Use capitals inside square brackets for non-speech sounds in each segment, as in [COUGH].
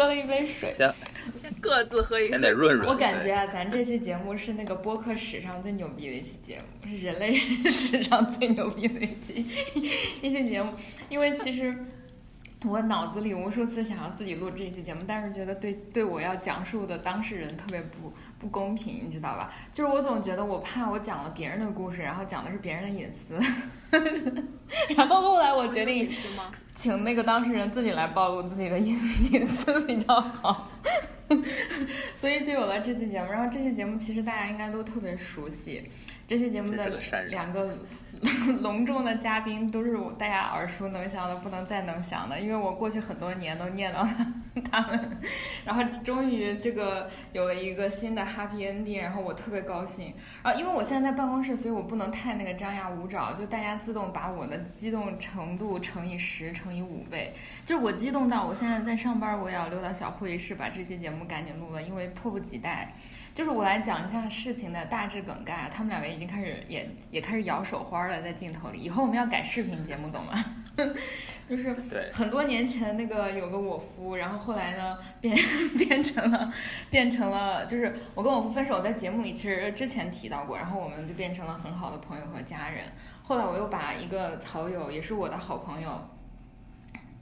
喝了一杯水。先先各自喝一个。先得润润。我感觉啊，咱这期节目是那个播客史上最牛逼的一期节目，是人类 [LAUGHS] 史上最牛逼的一期 [LAUGHS] 一期节目，因为其实。[LAUGHS] 我脑子里无数次想要自己录这一期节目，但是觉得对对我要讲述的当事人特别不不公平，你知道吧？就是我总觉得我怕我讲了别人的故事，然后讲的是别人的隐私，[LAUGHS] 然后后来我决定请那个当事人自己来暴露自己的隐 [LAUGHS] 隐私比较好，所以就有了这期节目。然后这期节目其实大家应该都特别熟悉，这期节目的两个。[LAUGHS] 隆重的嘉宾都是我大家耳熟能详的，不能再能详的，因为我过去很多年都念叨 [LAUGHS] 他们，然后终于这个有了一个新的 happy ending，然后我特别高兴。然后因为我现在在办公室，所以我不能太那个张牙舞爪，就大家自动把我的激动程度乘以十乘以五倍，就是我激动到我现在在上班，我也要溜到小会议室把这期节目赶紧录了，因为迫不及待。就是我来讲一下事情的大致梗概，他们两个已经开始也也开始摇手花了，在镜头里。以后我们要改视频节目，懂吗？[LAUGHS] 就是很多年前那个有个我夫，然后后来呢变 [LAUGHS] 变成了变成了，就是我跟我夫分手，在节目里其实之前提到过，然后我们就变成了很好的朋友和家人。后来我又把一个好友，也是我的好朋友，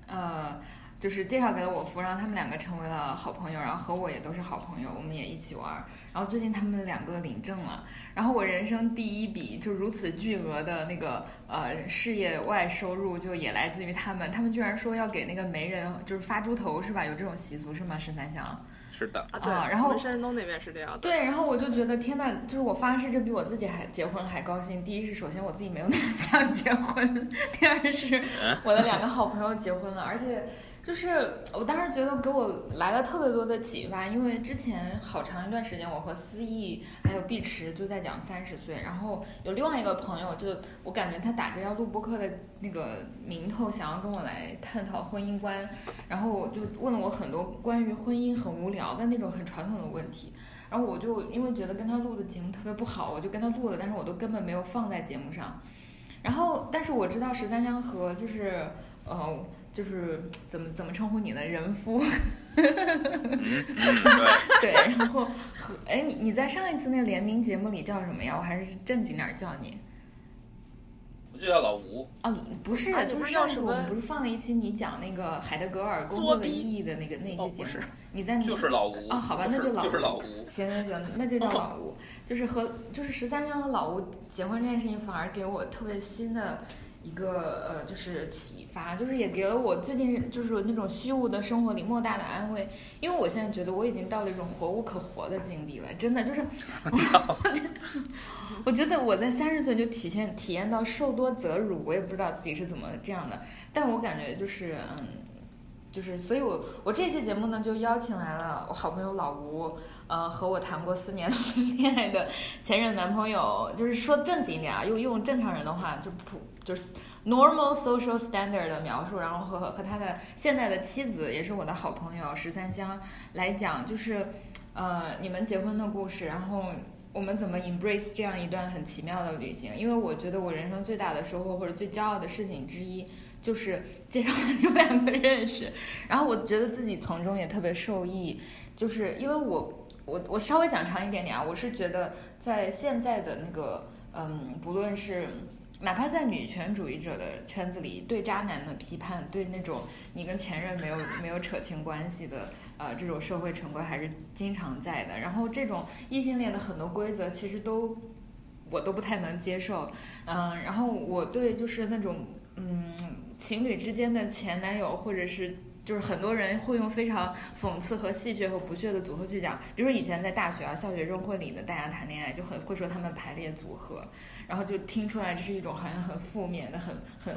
呃。就是介绍给了我夫，然后他们两个成为了好朋友，然后和我也都是好朋友，我们也一起玩。然后最近他们两个领证了，然后我人生第一笔就如此巨额的那个呃事业外收入就也来自于他们，他们居然说要给那个媒人就是发猪头是吧？有这种习俗是吗？十三香。是的啊，对，然后山东那边是这样的。对，然后我就觉得天呐，就是我发誓，这比我自己还结婚还高兴。第一是首先我自己没有那么想结婚，[LAUGHS] 第二是我的两个好朋友结婚了，而且。就是我当时觉得给我来了特别多的启发，因为之前好长一段时间，我和思义还有碧池就在讲三十岁，然后有另外一个朋友，就我感觉他打着要录播课的那个名头，想要跟我来探讨婚姻观，然后我就问了我很多关于婚姻很无聊的那种很传统的问题，然后我就因为觉得跟他录的节目特别不好，我就跟他录了，但是我都根本没有放在节目上，然后但是我知道十三香和就是呃。就是怎么怎么称呼你呢？人夫，对，然后和哎，你你在上一次那个联名节目里叫什么呀？我还是正经点叫你。我就叫老吴。哦，不是，就是上次我们不是放了一期你讲那个海德格尔工作的意义的那个那期节目？你在就是老吴。哦，好吧，那就老就是老吴。行行行，那就叫老吴。就是和就是十三香和老吴结婚这件事情，反而给我特别新的。一个呃，就是启发，就是也给了我最近就是那种虚无的生活里莫大的安慰，因为我现在觉得我已经到了一种活无可活的境地了，真的就是，[LAUGHS] 我觉得我在三十岁就体现体验到受多则辱，我也不知道自己是怎么这样的，但我感觉就是嗯，就是所以我我这期节目呢就邀请来了我好朋友老吴。呃，和我谈过四年 [LAUGHS] 恋爱的前任男朋友，就是说正经一点啊，用用正常人的话，就普就是 normal social standard 的描述，然后和和他的现在的妻子，也是我的好朋友十三香来讲，就是呃你们结婚的故事，然后我们怎么 embrace 这样一段很奇妙的旅行？因为我觉得我人生最大的收获或者最骄傲的事情之一，就是介绍了 [LAUGHS] 你们两个认识，然后我觉得自己从中也特别受益，就是因为我。我我稍微讲长一点点啊，我是觉得在现在的那个，嗯，不论是哪怕在女权主义者的圈子里，对渣男的批判，对那种你跟前任没有没有扯清关系的，呃，这种社会成规还是经常在的。然后这种异性恋的很多规则，其实都我都不太能接受，嗯，然后我对就是那种嗯情侣之间的前男友或者是。就是很多人会用非常讽刺和戏谑和不屑的组合去讲，比如说以前在大学啊、校学生会里的大家谈恋爱，就很会说他们排列组合，然后就听出来这是一种好像很负面的、很很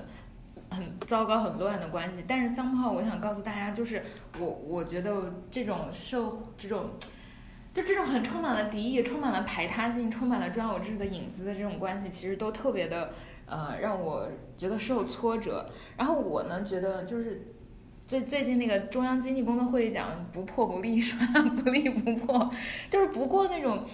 很糟糕、很乱的关系。但是桑炮，我想告诉大家，就是我我觉得这种社这种就这种很充满了敌意、充满了排他性、充满了专有制的影子的这种关系，其实都特别的呃让我觉得受挫折。然后我呢觉得就是。最最近那个中央经济工作会议讲不破不立是吧？[LAUGHS] 不立不破，就是不过那种，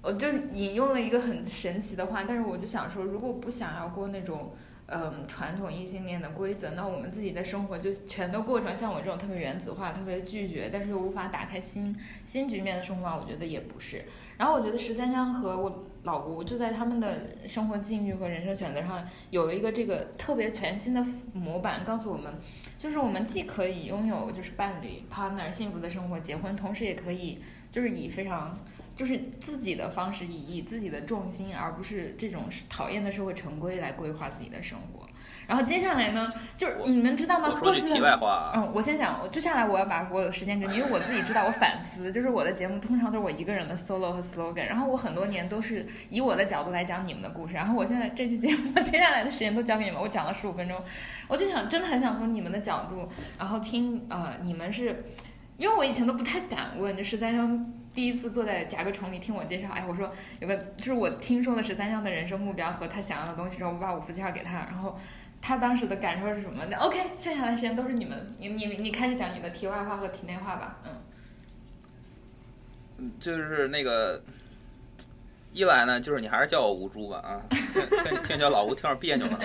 我就引用了一个很神奇的话，但是我就想说，如果不想要过那种嗯传统异性恋的规则，那我们自己的生活就全都过成像我这种特别原子化、特别拒绝，但是又无法打开新新局面的生活？我觉得也不是。然后我觉得十三香和我老吴就在他们的生活境遇和人生选择上有了一个这个特别全新的模板，告诉我们，就是我们既可以拥有就是伴侣 partner 幸福的生活，结婚，同时也可以就是以非常就是自己的方式，以以自己的重心，而不是这种讨厌的社会成规来规划自己的生活。然后接下来呢，就是你们知道吗？过去的题外话啊，嗯，我先讲，我接下来我要把我有时间给你，因为我自己知道我反思，就是我的节目通常都是我一个人的 solo 和 slogan，然后我很多年都是以我的角度来讲你们的故事，然后我现在这期节目 [LAUGHS] 接下来的时间都交给你们，我讲了十五分钟，我就想真的很想从你们的角度，然后听呃你们是，因为我以前都不太敢问，就十三香第一次坐在甲壳虫里听我介绍，哎，我说有个就是我听说了十三香的人生目标和他想要的东西之后，我把五福介绍给他，然后。他当时的感受是什么？那 OK，剩下的时间都是你们，你你你开始讲你的题外话和题内话吧。嗯，嗯就是那个一来呢，就是你还是叫我吴猪吧啊，听听叫老吴听着别扭了。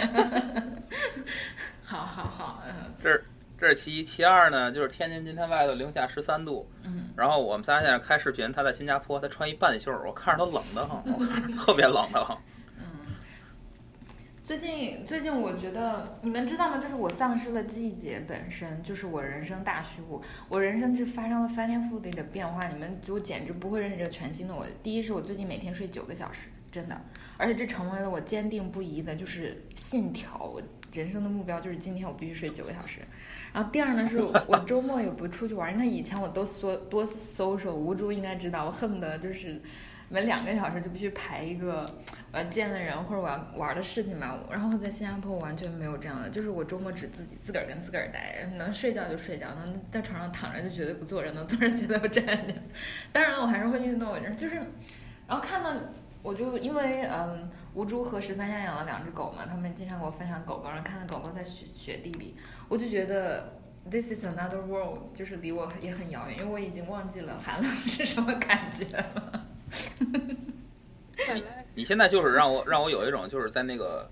[LAUGHS] 好好好，嗯这是这是其一，其二呢，就是天津今天外头零下十三度，嗯，然后我们仨现在开视频，他在新加坡，他穿一半袖儿，我看着都冷得慌，我看着特别冷得慌。最近最近我觉得你们知道吗？就是我丧失了季节本身，就是我人生大虚无，我人生就发生了翻天覆地的变化。你们我简直不会认识这个全新的我。第一是我最近每天睡九个小时，真的，而且这成为了我坚定不移的就是信条。我人生的目标就是今天我必须睡九个小时。然后第二呢是我周末也不出去玩，你看以前我都多多 social，无助应该知道，我恨不得就是。每两个小时就必须排一个 [TSK] 我要见的人或者我要玩的事情吧。然后在新加坡完全没有这样的，就是我周末只自己自个儿跟自个儿待，能睡觉就睡觉，能在床上躺着就绝对不坐着，能坐着绝对不站着。当然了，我还是会运动，就是，然后看到我就因为嗯，吴珠和十三香养了两只狗嘛，他们经常给我分享狗狗，然后看到狗狗在雪雪地里，我就觉得。This is another world，就是离我也很遥远，因为我已经忘记了寒冷是什么感觉了。看来 [LAUGHS] 你现在就是让我让我有一种就是在那个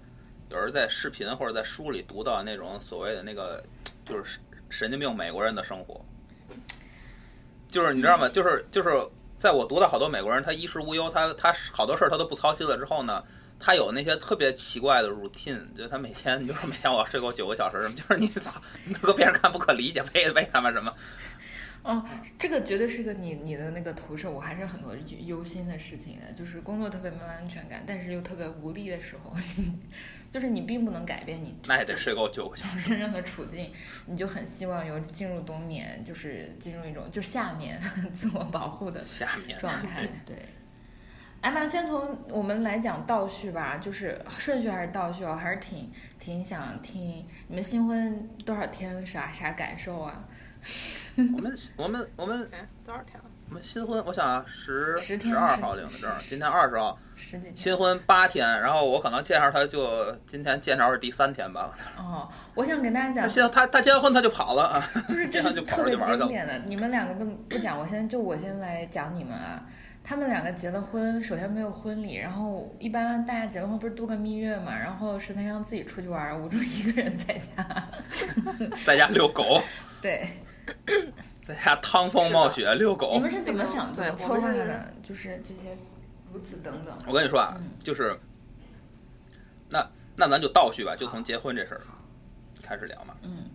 有人在视频或者在书里读到那种所谓的那个就是神经病美国人的生活，就是你知道吗？就是就是在我读到好多美国人，他衣食无忧，他他好多事儿他都不操心了之后呢。他有那些特别奇怪的 routine，就他每天，就说每天我要睡够九个小时，什么，就是你操，你都跟别人看不可理解，为为他们什么？哦，这个绝对是个你你的那个投射，我还是很多忧心的事情的，就是工作特别没有安全感，但是又特别无力的时候，[LAUGHS] 就是你并不能改变你那也得睡够九个小时。真正的处境，你就很希望有进入冬眠，就是进入一种就下眠 [LAUGHS] 自我保护的下面状态，[LAUGHS] 对。哎妈，先从我们来讲倒叙吧，就是顺序还是倒叙啊？还是挺挺想听你们新婚多少天啥啥感受啊？[LAUGHS] 我们我们我们哎多少天了？我们新婚，我想啊，十十十二号领的证，今天二十号，十几天？新婚八天，然后我可能见着他就今天见着是第三天吧。哦，我想跟大家讲，先他他结完婚他就跑了啊，就是这 [LAUGHS] 是这样就跑特别。经典的，你们两个不不讲，我先就我先来讲你们啊。他们两个结了婚，首先没有婚礼，然后一般大家结了婚不是度个蜜月嘛，然后石太香自己出去玩，吴柱一个人在家。在家遛狗，对，[CLEARS THROAT] 在家趟风冒雪遛狗你狗。们是怎么想怎么策划的？就是这些如此等等。我跟你说啊嗯，就是那那咱就倒叙吧，就从结婚这事儿开始聊嘛。嗯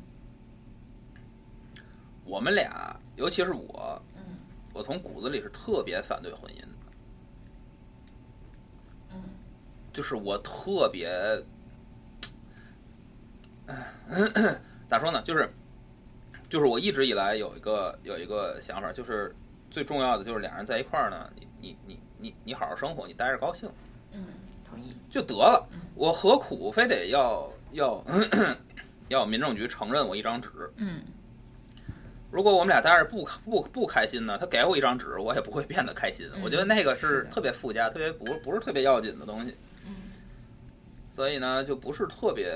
我们俩，尤其是我，嗯我从骨子里是特别反对婚姻的。嗯就是我特别 [TSK] [CLEARS THROAT] 咋说呢？就是，就是我一直以来有一个有一个想法，就是最重要的就是俩人在一块儿呢，你你你你你好好生活，你待着高兴嗯，同意。就得了。我何苦非得要要 [CLEARS THROAT] 要民政局承认我一张纸？嗯如果我们俩待着不不不开心呢，他给我一张纸，我也不会变得开心。嗯我觉得那个是特别附加、特别不不是特别要紧的东西。嗯所以呢，就不是特别，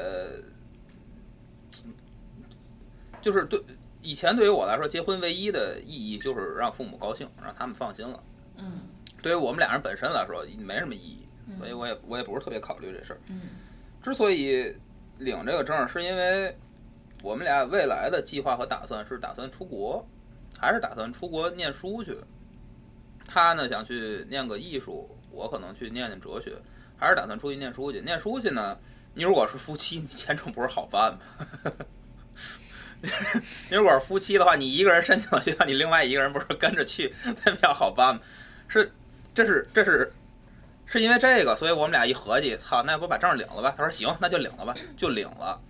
就是对以前对于我来说，结婚唯一的意义就是让父母高兴，让他们放心了。嗯对于我们俩人本身来说，没什么意义，嗯所以我也我也不是特别考虑这事儿。嗯之所以领这个证，是因为我们俩未来的计划和打算是打算出国，还是打算出国念书去。他呢想去念个艺术，我可能去念念哲学，还是打算出去念书去。念书去呢，你如果是夫妻，你签证不是好办吗？[LAUGHS] 你如果是夫妻的话，你一个人申请了学校，你另外一个人不是跟着去，[LAUGHS] 那比较好办吗？是，这是这是是因为这个，所以我们俩一合计，操，那要不把证领了吧？他说行，那就领了吧，就领了。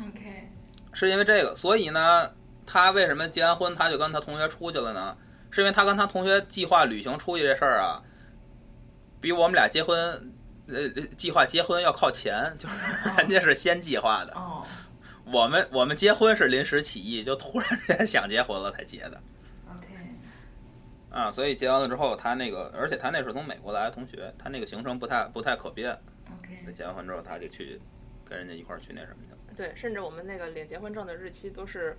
OK，是因为这个，所以呢，他为什么结完婚他就跟他同学出去了呢？是因为他跟他同学计划旅行出去这事儿啊，比我们俩结婚，呃，计划结婚要靠前，就是人家是先计划的，哦我们我们结婚是临时起意，就突然之间想结婚了才结的，OK，啊，所以结完了之后，他那个，而且他那是从美国来的同学，他那个行程不太不太可变，OK，结完婚之后他就去跟人家一块儿去那什么去了。对，甚至我们那个领结婚证的日期都是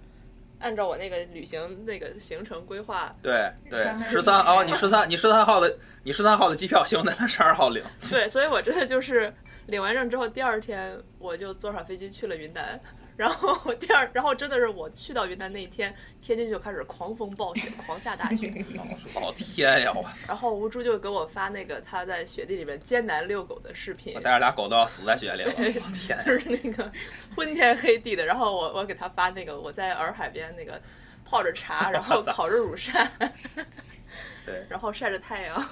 按照我那个旅行那个行程规划。对对，十三哦，你十三你十三号的你十三号的机票行，那他十二号领。对，所以我真的就是领完证之后，第二天我就坐上飞机去了云南。然后第二，然后真的是我去到云南那一天，天津就开始狂风暴雪，狂下大雪。[LAUGHS] 老天呀！我！然后吴珠就给我发那个他在雪地里面艰难遛狗的视频我，带着俩狗都要死在雪里了。我 [LAUGHS] 天！就是那个昏天黑地的。然后我我给他发那个我在洱海边那个泡着茶，[LAUGHS] 然后烤着乳扇，对，然后晒着太阳。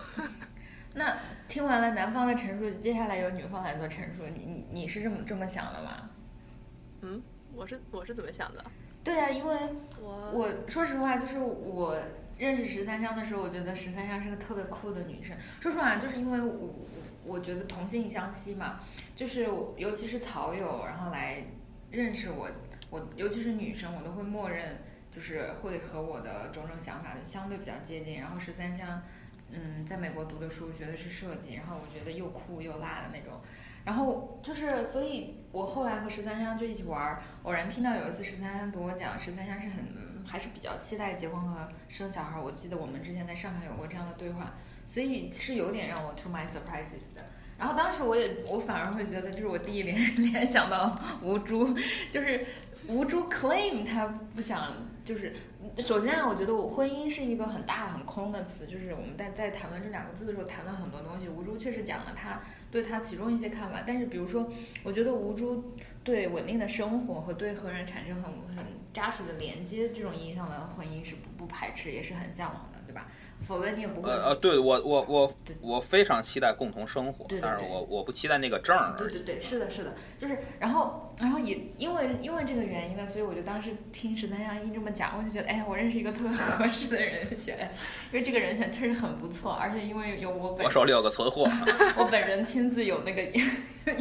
那听完了男方的陈述，接下来由女方来做陈述，你你你是这么这么想的吗？嗯，我是我是怎么想的？对呀、因为我我说实话，就是我认识十三香的时候，我觉得十三香是个特别酷的女生。说实话，就是因为我我我觉得同性相吸嘛，就是尤其是草友，然后来认识我，我尤其是女生，我都会默认就是会和我的种种想法相对比较接近。然后十三香，嗯，在美国读的书，学的是设计，然后我觉得又酷又辣的那种。然后就是，所以我后来和十三香就一起玩，偶然听到有一次十三香跟我讲，十三香是很、还是比较期待结婚和生小孩。我记得我们之前在上海有过这样的对话，所以是有点让我 to my surprises 的。然后当时我也我反而会觉得，就是我第一 [LAUGHS] 联联想到吴珠，就是吴珠 claim 她不想，就是首先啊，我觉得我婚姻是一个很大很空的词，就是我们在在谈论这两个字的时候谈论很多东西。吴珠确实讲了他对他其中一些看法，但是比如说，我觉得吴珠对稳定的生活和对和人产生很很扎实的连接这种意义上的婚姻是不不排斥，也是很向往，对吧？否则你也不会。呃呃，对我我我我非常期待共同生活，对对对但是我我不期待那个证儿。对对对，是的，是的，就是，然后，然后也因为因为这个原因呢，所以我就当时听十三香一这么讲，我就觉得，哎呀，我认识一个特别合适的人选，因为这个人选确实很不错，而且因为有我本我手里有个存货，[LAUGHS] 我本人亲自有那个 [LAUGHS]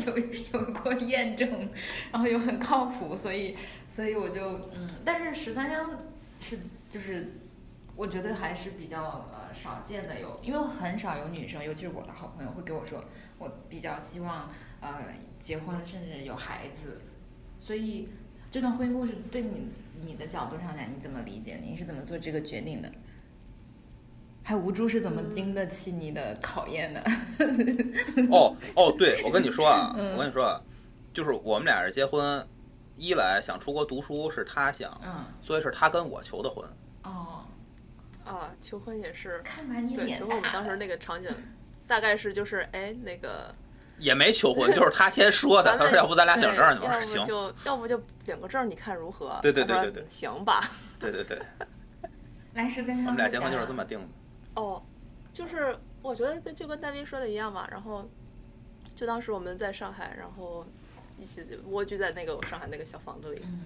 有有过验证，然后又很靠谱，所以所以我就嗯，但是十三香是就是我觉得还是比较呃少见的有，因为很少有女生，尤其是我的好朋友会给我说，我比较希望呃结婚甚至有孩子，所以这段婚姻故事对你你的角度上来你怎么理解？你是怎么做这个决定的？还有吴珠是怎么经得起你的考验的？[LAUGHS] 哦哦，对，我跟你说啊，[LAUGHS] 嗯我跟你说啊，就是我们俩人结婚，一来想出国读书是他想，嗯，所以是他跟我求的婚。哦，啊，求婚也是，看把你对，脸求婚我们当时。那个场景，大概是就是哎那个，也没求婚，就是他先说的。咱们他说要不咱俩领证儿，你说行不。就要不就领个证，你看如何？对对对对对行吧。对对对，[LAUGHS] 来，十三香，我们俩结婚就是这么定的。哦，就是我觉得就跟戴斌说的一样嘛，然后就当时我们在上海，然后一起蜗居在那个上海那个小房子里，嗯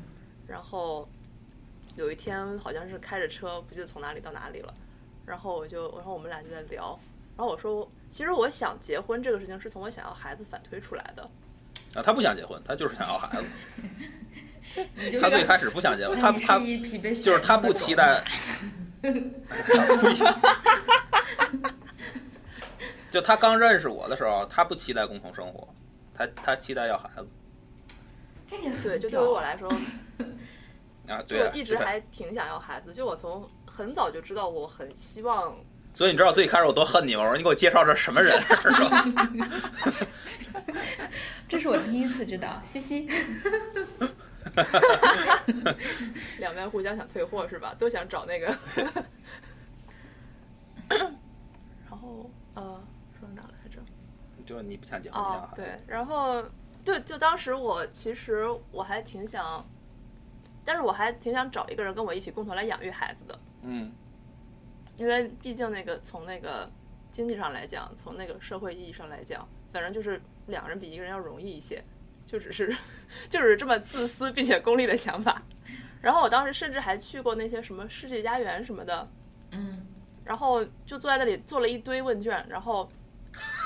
然后有一天好像是开着车，不记得从哪里到哪里了，然后我就，然后我们俩就在聊，然后我说，其实我想结婚这个事情是从我想要孩子反推出来的，啊，他不想结婚，他就是想要孩子。[LAUGHS] 他最开始不想结婚，他他就是他不期待，[LAUGHS] 就他刚认识我的时候，他不期待共同生活，他他期待要孩子。这个对，就对于我来说，啊，对啊，我一直还挺想要孩子，就我从很早就知道我很希望所以你知道最开始我多恨你吗？我说你给我介绍这什么人是吧？[LAUGHS] [LAUGHS] 这是我第一次知道，嘻嘻。[LAUGHS] 两边互相想退货是吧？都想找那个。然后呃，说到哪来着？就是你不想结婚，啊对，然后对，就当时我其实我还挺想，但是我还挺想找一个人跟我一起共同来养育孩子的，嗯。因为毕竟那个从那个经济上来讲，从那个社会意义上来讲，反正就是两个人比一个人要容易一些，就只是 [LAUGHS] 就是这么自私并且功利的想法。然后我当时甚至还去过那些什么世纪家园什么的，嗯。然后就坐在那里做了一堆问卷，然后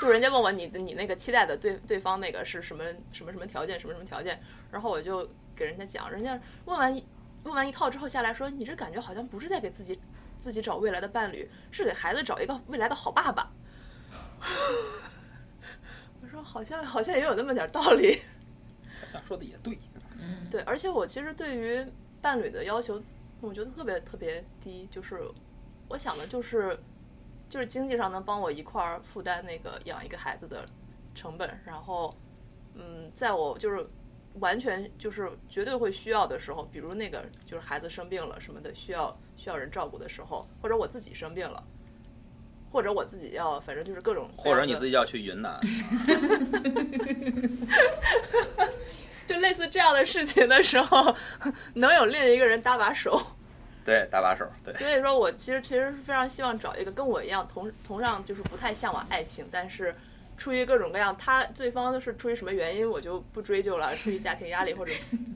就人家问我你的你那个期待的对对方那个是什么什么什么条件什么什么条件，然后我就给人家讲，人家问完一问完一套之后下来说，你这感觉好像不是在给自己自己找未来的伴侣，是给孩子找一个未来的好爸爸。[LAUGHS] 我说好像好像也有那么点道理，好像说的也对。嗯对，而且我其实对于伴侣的要求，我觉得特别特别低，就是我想的就是，就是经济上能帮我一块儿负担那个养一个孩子的成本，然后，嗯，在我就是完全就是绝对会需要的时候，比如那个就是孩子生病了什么的，需要需要人照顾的时候，或者我自己生病了。或者我自己要，反正就是各种或，者你自己要去云南，[LAUGHS] 就类似这样的事情的时候，[LAUGHS] 能有另一个人搭把手，对，搭把手，对，所以说我其实其实是非常希望找一个跟我一样同同样就是不太向往爱情，但是出于各种各样他对方是出于什么原因我就不追究了，出于家庭压力或者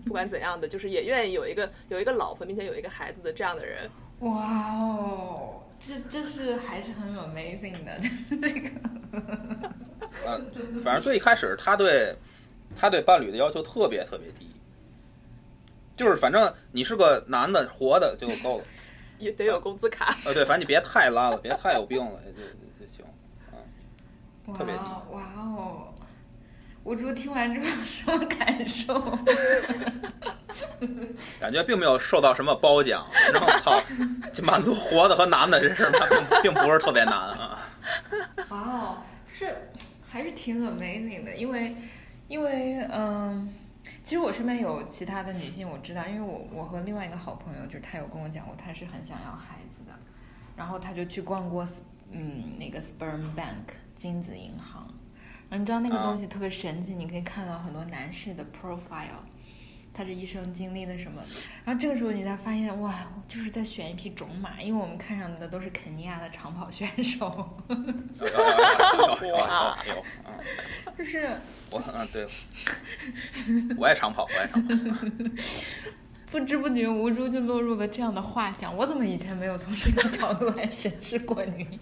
不管怎样的，就是也愿意有一个有一个老婆并且有一个孩子的这样的人。哇哦，这这是还是很有 amazing 的，这个呃，反正最一开始他对他对伴侣的要求特别特别低，就是反正你是个男的活的就够了，也得有工资卡，呃，对，反正你别太烂了，别太有病了，就特别低哦哇哦！吴珠听完之后什么感受？[LAUGHS] 感觉并没有受到什么褒奖，然后操，就满足活的和男的这事儿，它并并不是特别难啊。哇哦，就是还是挺 amazing 的，因为因为嗯，其实我身边有其他的女性，我知道，因为我我和另外一个好朋友，就是她有跟我讲过，她是很想要孩子的，然后她就去逛过嗯那个 sperm bank 精子银行，然后你知道那个啊东西特别神奇，你可以看到很多男士的 profile。他这一生经历了什么？然后这个时候你才发现，哇，就是在选一匹种马，因为我们看上的都是肯尼亚的长跑选手。有有有有有有有啊！[LAUGHS] 就是我嗯对，我也长跑，我也长跑。[LAUGHS] 不知不觉，吴珠就落入了这样的画像。我怎么以前没有从这个角度来审视过你？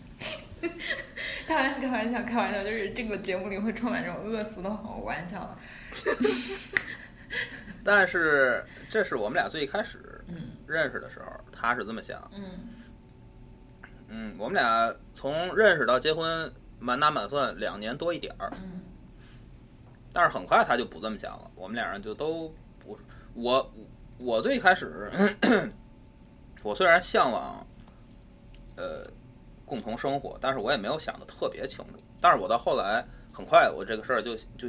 [LAUGHS] 开玩笑，开玩笑，开玩笑，就是这个节目里会充满这种恶俗的玩笑的。[LAUGHS] 但是这是我们俩最一开始嗯认识的时候，他是这么想。嗯嗯，我们俩从认识到结婚，满打满算两年多一点儿。嗯但是很快他就不这么想了，我们俩人就都不是我我最开始，[COUGHS] 我虽然向往，呃，共同生活，但是我也没有想的特别清楚。但是我到后来，很快我这个事儿就就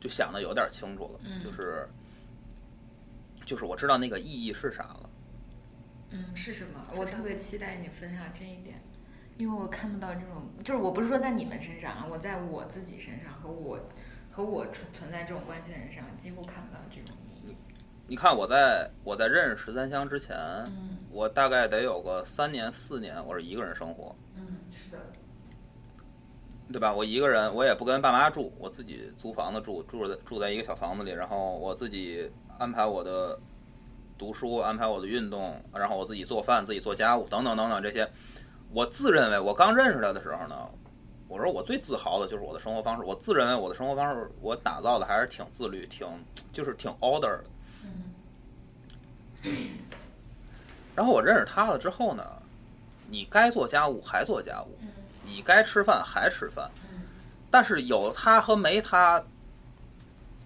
就想的有点清楚了，嗯就是就是我知道那个意义是啥了。嗯，是什么？我特别期待你分享这一点，因为我看不到这种，就是我不是说在你们身上啊，我在我自己身上和我和我存存在这种关系的人身上，几乎看不到这种意义。你看我在我在认识十三香之前，嗯我大概得有个三年四年，我是一个人生活。嗯，是的。对吧？我一个人，我也不跟爸妈住，我自己租房子住，住在住在一个小房子里，然后我自己安排我的读书，安排我的运动，然后我自己做饭，自己做家务，等等等等这些。我自认为，我刚认识他的时候呢，我说我最自豪的就是我的生活方式。我自认为我的生活方式，我打造的还是挺自律，挺就是挺 order 的。嗯然后我认识他了之后呢，你该做家务还做家务，嗯你该吃饭还吃饭。嗯但是有他和没他，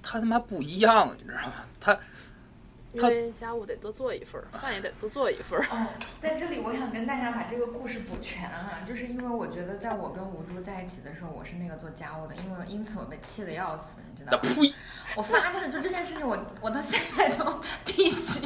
他他妈不一样，你知道吗？他因为家务得多做一份儿，饭也得多做一份儿。哦，在这里我想跟大家把这个故事补全啊，就是因为我觉得在我跟吴珠在一起的时候，我是那个做家务的，因为因此我被气得要死，你知道吗？我发誓，就这件事情我，我到现在都必须，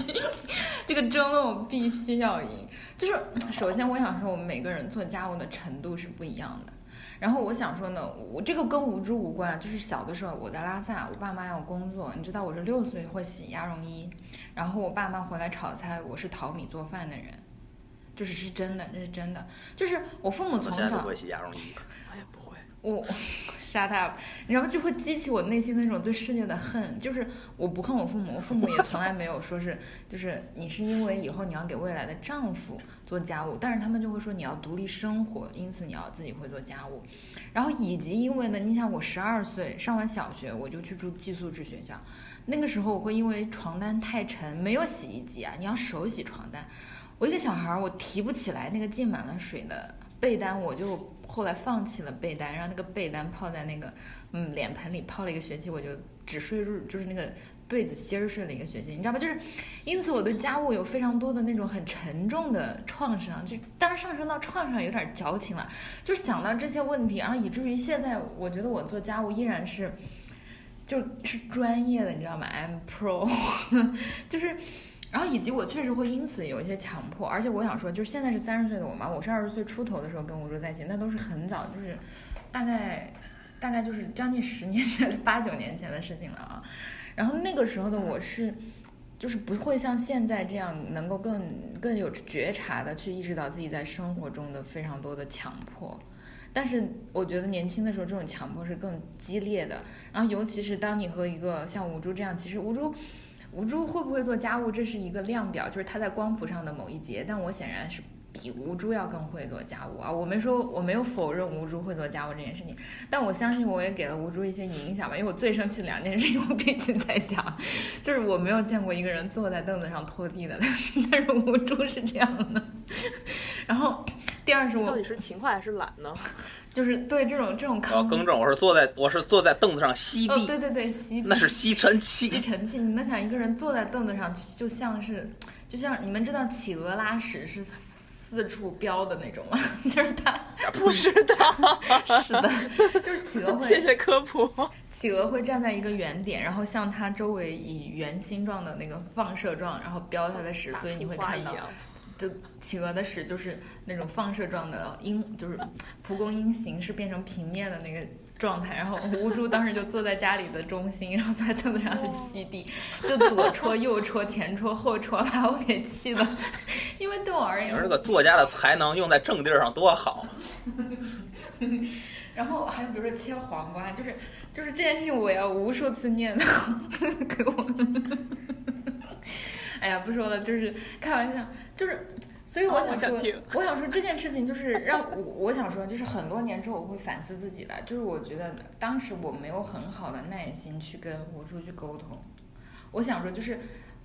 [LAUGHS] 这个争论我必须要赢。就是首先我想说，我们每个人做家务的程度是不一样的。然后我想说呢，我这个跟无知无关，就是小的时候我在拉萨，我爸妈要工作，你知道我是六岁会洗鸭绒衣，然后我爸妈回来炒菜，我是淘米做饭的人，就是是真的，这是真的，就是我父母从小我也不会。我 shut up，你知道吗？就会激起我内心那种对世界的恨。就是我不恨我父母，我父母也从来没有说是，就是你是因为以后你要给未来的丈夫做家务，但是他们就会说你要独立生活，因此你要自己会做家务。然后以及因为呢，你想我十二岁上完小学我就去住寄宿制学校，那个时候我会因为床单太沉，没有洗衣机啊，你要手洗床单。我一个小孩儿，我提不起来那个浸满了水的被单，我就后来放弃了被单，让那个被单泡在那个嗯脸盆里泡了一个学期，我就只睡入就是那个被子芯儿睡了一个学期，你知道吧？就是因此我对家务有非常多的那种很沉重的创伤，就当然上升到创伤有点矫情了，就是想到这些问题，然后以至于现在我觉得我做家务依然是就是专业的，你知道吗？I'm pro，[LAUGHS] 就是。然后以及我确实会因此有一些强迫，而且我想说，就是现在是三十岁的我嘛，我是二十岁出头的时候跟吴卓在一起，那都是很早，就是大概大概就是将近十年前、八九年前的事情了啊。然后那个时候的我是，就是不会像现在这样能够更更有觉察的去意识到自己在生活中的非常多的强迫。但是我觉得年轻的时候这种强迫是更激烈的，然后尤其是当你和一个像吴珠这样，其实吴珠。吴珠会不会做家务，这是一个量表，就是他在光谱上的某一节。但我显然是比吴珠要更会做家务啊！我没说，我没有否认吴珠会做家务这件事情，但我相信我也给了吴珠一些影响吧。因为我最生气的两件事情，我必须再讲，就是我没有见过一个人坐在凳子上拖地的，[LAUGHS] 但是吴珠是这样的。[LAUGHS] 然后第二是我到底是勤快还是懒呢？就是对这种这种我要更正，我是坐在我是坐在凳子上吸哦，地，对对对，吸地那是吸尘器吸。尘器，你们想一个人坐在凳子上，就像是，就像你们知道企鹅拉屎是四处飙的那种吗？[LAUGHS] 就是它，不知道，[LAUGHS] 是的，就是企鹅会，[LAUGHS] 谢谢科普。企鹅会站在一个原点，然后向它周围以圆心状的那个放射状，然后飙它的屎，所以你会看到大图画一样的企鹅的屎就是那种放射状的鹰，就是蒲公英形式变成平面的那个状态。然后吴珠当时就坐在家里的中心，然后坐在凳子上去吸地，就左戳右戳前戳后戳，把我给气的。因为对我而言你说，这个作家的才能用在正地儿上多好，[LAUGHS] 然后还有比如说切黄瓜，就是就是这件事情我要无数次念叨 [LAUGHS] 给我。[LAUGHS] 哎呀，不说了，就是开玩笑，就是，所以我哦想说，我想我想说这件事情就是让我，我想说就是很多年之后我会反思自己的，就是我觉得当时我没有很好的耐心去跟吴叔去沟通，我想说就是。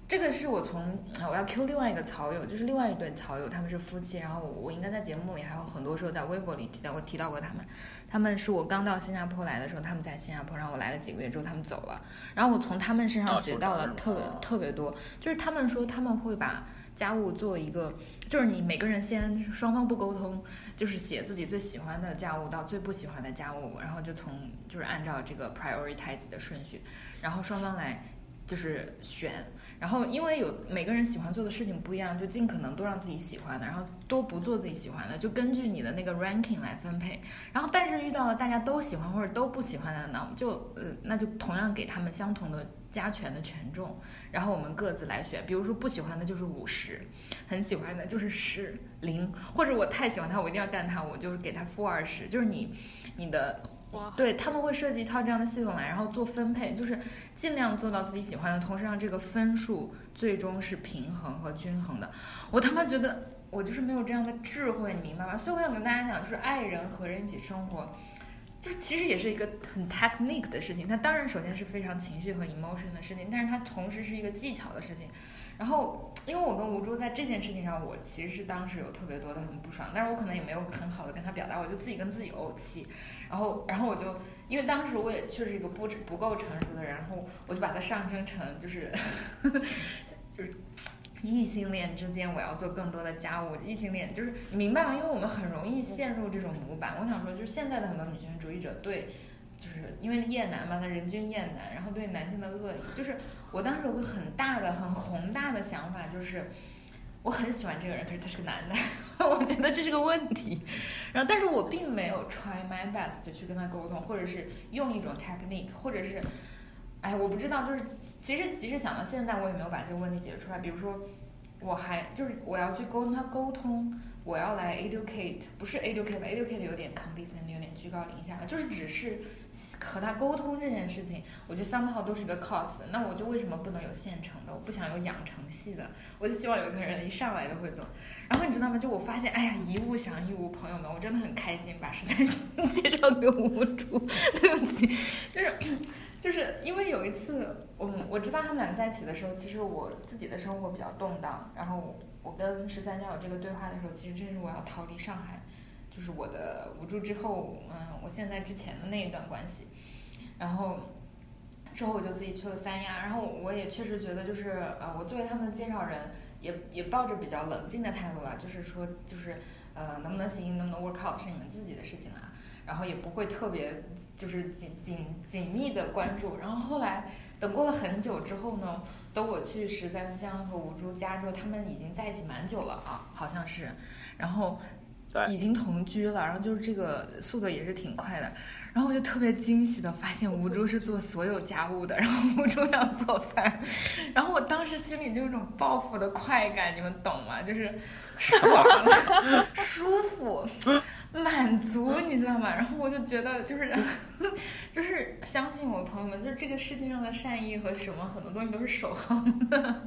这个是我从啊我要 Q 另外一个草友，就是另外一对草友，他们是夫妻，然后我我应该在节目里还有很多时候在微博里提到我提到过他们，他们是我刚到新加坡来的时候，他们在新加坡，然后我来了几个月之后他们走了，然后我从他们身上哦学到了特别哦特别多，就是他们说他们会把家务做一个，就是你每个人先双方不沟通，就是写自己最喜欢的家务到最不喜欢的家务，然后就从就是按照这个 prioritize 的顺序，然后双方来就是选，然后因为有每个人喜欢做的事情不一样，就尽可能多让自己喜欢的，然后多不做自己喜欢的，就根据你的那个 ranking 来分配。然后但是遇到了大家都喜欢或者都不喜欢的呢，就呃那就同样给他们相同的加权的权重，然后我们各自来选。比如说不喜欢的就是五十，很喜欢的就是十零，或者我太喜欢他，我一定要干他，我就是给他负二十，就是你你的哇，对他们会设计一套这样的系统来，然后做分配，就是尽量做到自己喜欢的，同时让这个分数最终是平衡和均衡的。我他妈觉得我就是没有这样的智慧，你明白吗？所以我想跟大家讲，就是爱人和人一起生活，就是其实也是一个很 technique 的事情。它当然首先是非常情绪和 emotion 的事情，但是它同时是一个技巧的事情。然后，因为我跟吴珠在这件事情上，我其实是当时有特别多的很不爽，但是我可能也没有很好的跟他表达，我就自己跟自己怄气。然后，然后我就因为当时我也确实一个不不够成熟的人，然后我就把它上升成就是 [LAUGHS] 就是异性恋之间我要做更多的家务，异性恋就是你明白吗？因为我们很容易陷入这种模板。我想说，就是现在的很多女权主义者对，就是因为厌男嘛，那人均厌男，然后对男性的恶意，就是我当时有个很大的、很宏大的想法，就是我很喜欢这个人，可是他是个男的，[LAUGHS] 我觉得这是个问题。然后，但是我并没有 try my best 去跟他沟通，或者是用一种 technique，或者是。哎，我不知道，就是其实即使想到现在，我也没有把这个问题解决出来。比如说，我还就是我要去沟通他沟通，我要来 educate，不是 educate，educate 有点 condescending，有点居高临下了。就是只是和他沟通这件事情，我觉得三炮都是一个 cost。那我就为什么不能有现成的？我不想有养成系的，我就希望有一个人一上来就会做。然后你知道吗？就我发现，哎呀，一物降一物，朋友们，我真的很开心把十三香介绍给吴主。[LAUGHS] 对不起，就是。就是因为有一次，我我知道他们两个在一起的时候，其实我自己的生活比较动荡。然后我跟十三家有这个对话的时候，其实正是我要逃离上海，就是我的无助之后，嗯，我现在之前的那一段关系。然后之后我就自己去了三亚，然后我也确实觉得，就是呃，我作为他们的介绍人，也也抱着比较冷静的态度了，就是说，就是呃，能不能行，能不能 work out 是你们自己的事情了。然后也不会特别就是紧紧紧密的关注，然后后来等过了很久之后呢，等我去十三香和吴珠家之后，他们已经在一起蛮久了啊，好像是，然后已经同居了，然后就是这个速度也是挺快的，然后我就特别惊喜的发现吴珠是做所有家务的，[LAUGHS] 然后吴珠要做饭，然后我当时心里就有种报复的快感，你们懂吗？就是爽，[LAUGHS] 舒服。满足，你知道吗？然后我就觉得，就是，[LAUGHS] 就是相信我，朋友们，就是这个世界上的善意和什么很多东西都是守恒的。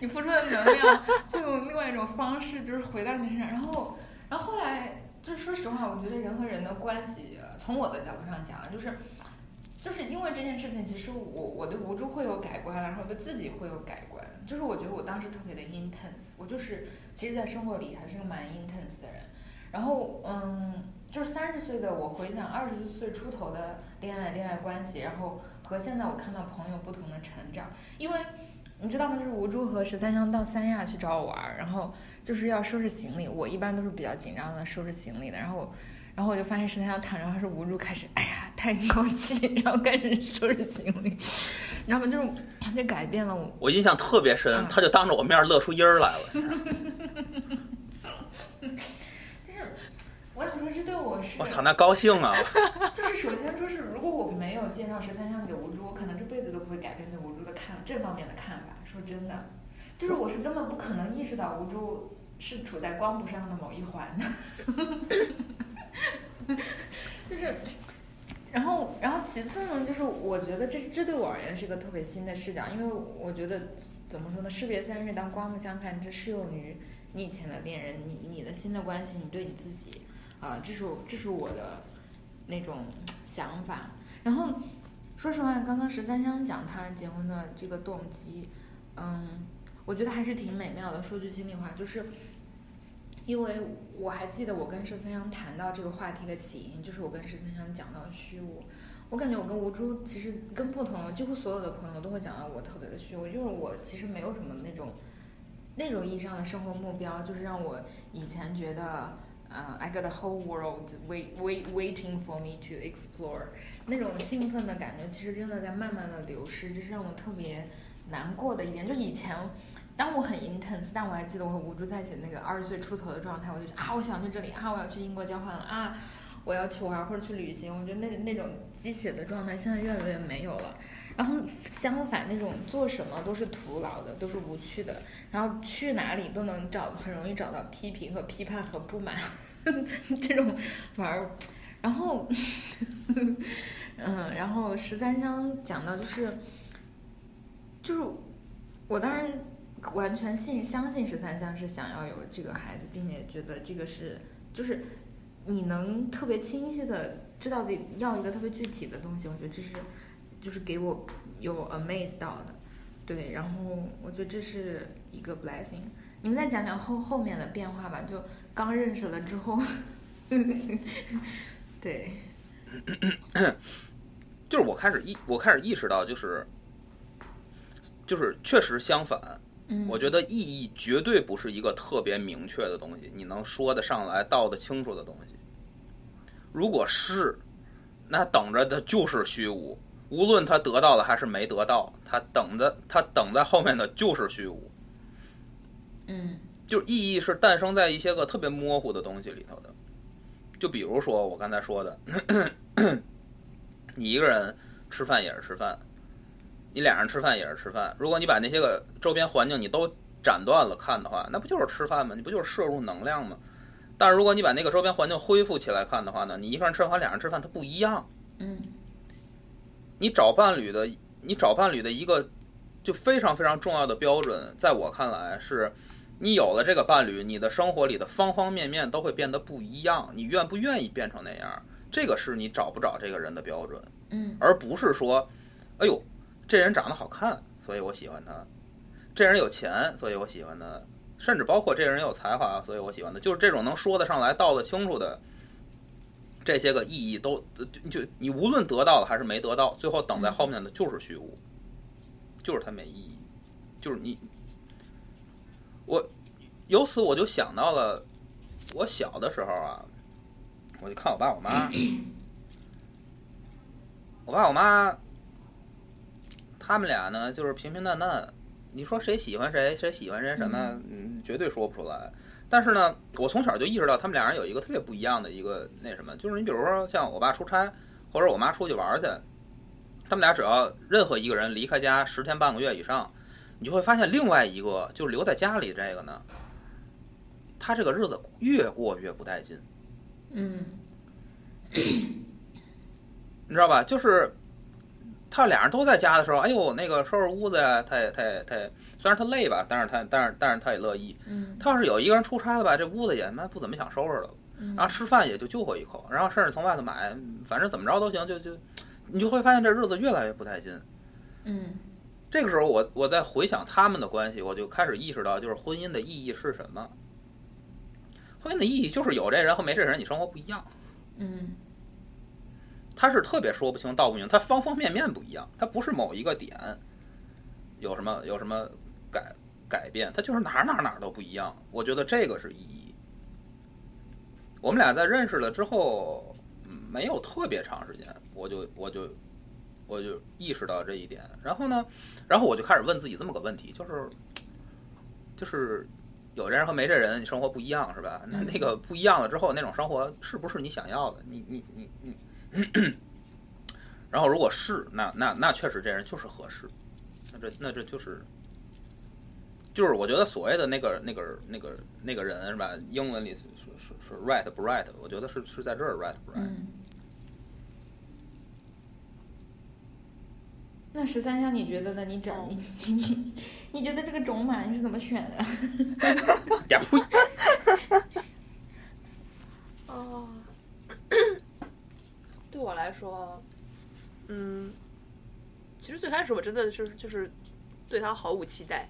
你付出的能量会用另外一种方式，就是回到你身上。然后，然后后来，就是说实话，我觉得人和人的关系，从我的角度上讲，就是，就是因为这件事情，其实我我对无助会有改观，然后对自己会有改观。就是我觉得我当时特别的 intense，我就是，其实，在生活里还是蛮 intense 的人。然后，嗯，就是三十岁的我回想二十岁出头的恋爱、恋爱关系，然后和现在我看到朋友不同的成长，因为你知道吗？就是吴珠和十三香到三亚去找我玩，然后就是要收拾行李，我一般都是比较紧张的收拾行李的，然后，然后我就发现十三香躺着，还是吴珠开始，哎呀，叹一口气，然后开始收拾行李，你知道吗？就是就改变了我。我印象特别深，他就当着我面乐出音儿来了。[LAUGHS] 我想说，这对我是我操，那高兴啊！[LAUGHS] 就是首先说是，如果我没有介绍十三香给吴珠，我可能这辈子都不会改变对吴珠的看这方面的看法。说真的，就是我是根本不可能意识到吴珠是处在光谱上的某一环的。[LAUGHS] 就是，然后，然后其次呢，就是我觉得这这对我而言是一个特别新的视角，因为我觉得怎么说呢？士别三日，当刮目相看，这适用于你以前的恋人，你你的新的关系，你对你自己。啊，这是这是我的那种想法。然后，说实话，刚刚十三香讲他结婚的这个动机，嗯，我觉得还是挺美妙的。说句心里话，就是因为我还记得我跟十三香谈到这个话题的起因，就是我跟十三香讲到虚无。我感觉我跟吴珠其实跟不同，几乎所有的朋友都会讲到我特别的虚无，就是我其实没有什么那种那种意义上的生活目标，就是让我以前觉得。啊，I got the whole world wait wait waiting for me to explore，那种兴奋的感觉其实真的在慢慢的流失，这是让我特别难过的一点。就以前，当我很 intense，但我还记得我和吴珠在一起那个二十岁出头的状态，我就觉得啊，我想去这里啊，我要去英国交换了啊，我要去玩或者去旅行。我觉得那那种激起的状态现在越来越没有了。然后相反，那种做什么都是徒劳的，都是无趣的。然后去哪里都能找，很容易找到批评和批判和不满，[LAUGHS] 这种反而，然后，嗯，然后十三香讲到就是，就是我当然完全信相信十三香是想要有这个孩子，并且觉得这个是就是你能特别清晰的知道自己要一个特别具体的东西，我觉得这是。就是给我有 amaze 到的，对，然后我觉得这是一个 blessing。你们再讲讲后后面的变化吧，就刚认识了之后，[LAUGHS] 对，[COUGHS] 就是我开始意我开始意识到，就是就是确实相反，嗯，我觉得意义绝对不是一个特别明确的东西，你能说得上来、道得清楚的东西。如果是，那等着的就是虚无，无论他得到了还是没得到，他等着他等在后面的就是虚无。嗯就意义是诞生在一些个特别模糊的东西里头的，就比如说我刚才说的，[COUGHS] 你一个人吃饭也是吃饭，你俩人吃饭也是吃饭。如果你把那些个周边环境你都斩断了看的话，那不就是吃饭吗？你不就是摄入能量吗？但是如果你把那个周边环境恢复起来看的话呢，你一个人吃饭和俩人吃饭它不一样。嗯你找伴侣的，你找伴侣的一个就非常非常重要的标准，在我看来是，你有了这个伴侣，你的生活里的方方面面都会变得不一样。你愿不愿意变成那样，这个是你找不找这个人的标准，嗯而不是说，哎呦，这人长得好看，所以我喜欢他；这人有钱，所以我喜欢他；甚至包括这人有才华，所以我喜欢他。就是这种能说得上来、道得清楚的。这些个意义都就就你无论得到了还是没得到，最后等在后面的就是虚无，就是它没意义，就是你我由此我就想到了我小的时候啊，我就看我爸我妈，[CLEARS THROAT] 我爸我妈他们俩呢就是平平淡淡，你说谁喜欢谁，谁喜欢谁什么，嗯，绝对说不出来。但是呢，我从小就意识到他们俩人有一个特别不一样的一个那什么，就是你比如说像我爸出差，或者我妈出去玩去，他们俩只要任何一个人离开家十天半个月以上，你就会发现另外一个就留在家里这个呢，他这个日子越过越不带劲，嗯你知道吧？就是他俩人都在家的时候，哎呦，那个收拾屋子呀，他也他也他也，虽然他累吧，但是他但是但是他也乐意。嗯他要是有一个人出差了吧，这屋子也他妈不怎么想收拾了。嗯然后吃饭也就就回一口，然后甚至从外头买，反正怎么着都行，就就你就会发现这日子越来越不带劲。嗯这个时候我我在回想他们的关系，我就开始意识到，就是婚姻的意义是什么？婚姻的意义就是有这人和没这人，你生活不一样。嗯它是特别说不清道不明，它方方面面不一样，它不是某一个点有什么有什么改改变，它就是哪儿哪儿哪儿都不一样。我觉得这个是意义。我们俩在认识了之后，嗯没有特别长时间，我就我就我就意识到这一点。然后呢，然后我就开始问自己这么个问题，就是就是有这人和没这人，你生活不一样是吧？那那个不一样了之后，那种生活是不是你想要的？你你你你。[CLEARS THROAT] 然后如果是，那那那确实这人就是合适，那这那这就是，就是我觉得所谓的那个那个那个那个人是吧？英文里是是是 right 不 right？我觉得是是在这儿 right 不 right？嗯。那十三香，你觉得呢？你整哦你你你你觉得这个种马你是怎么选的？[LAUGHS] 哦，[LAUGHS] 对我来说，嗯，其实最开始我真的是就是对他毫无期待，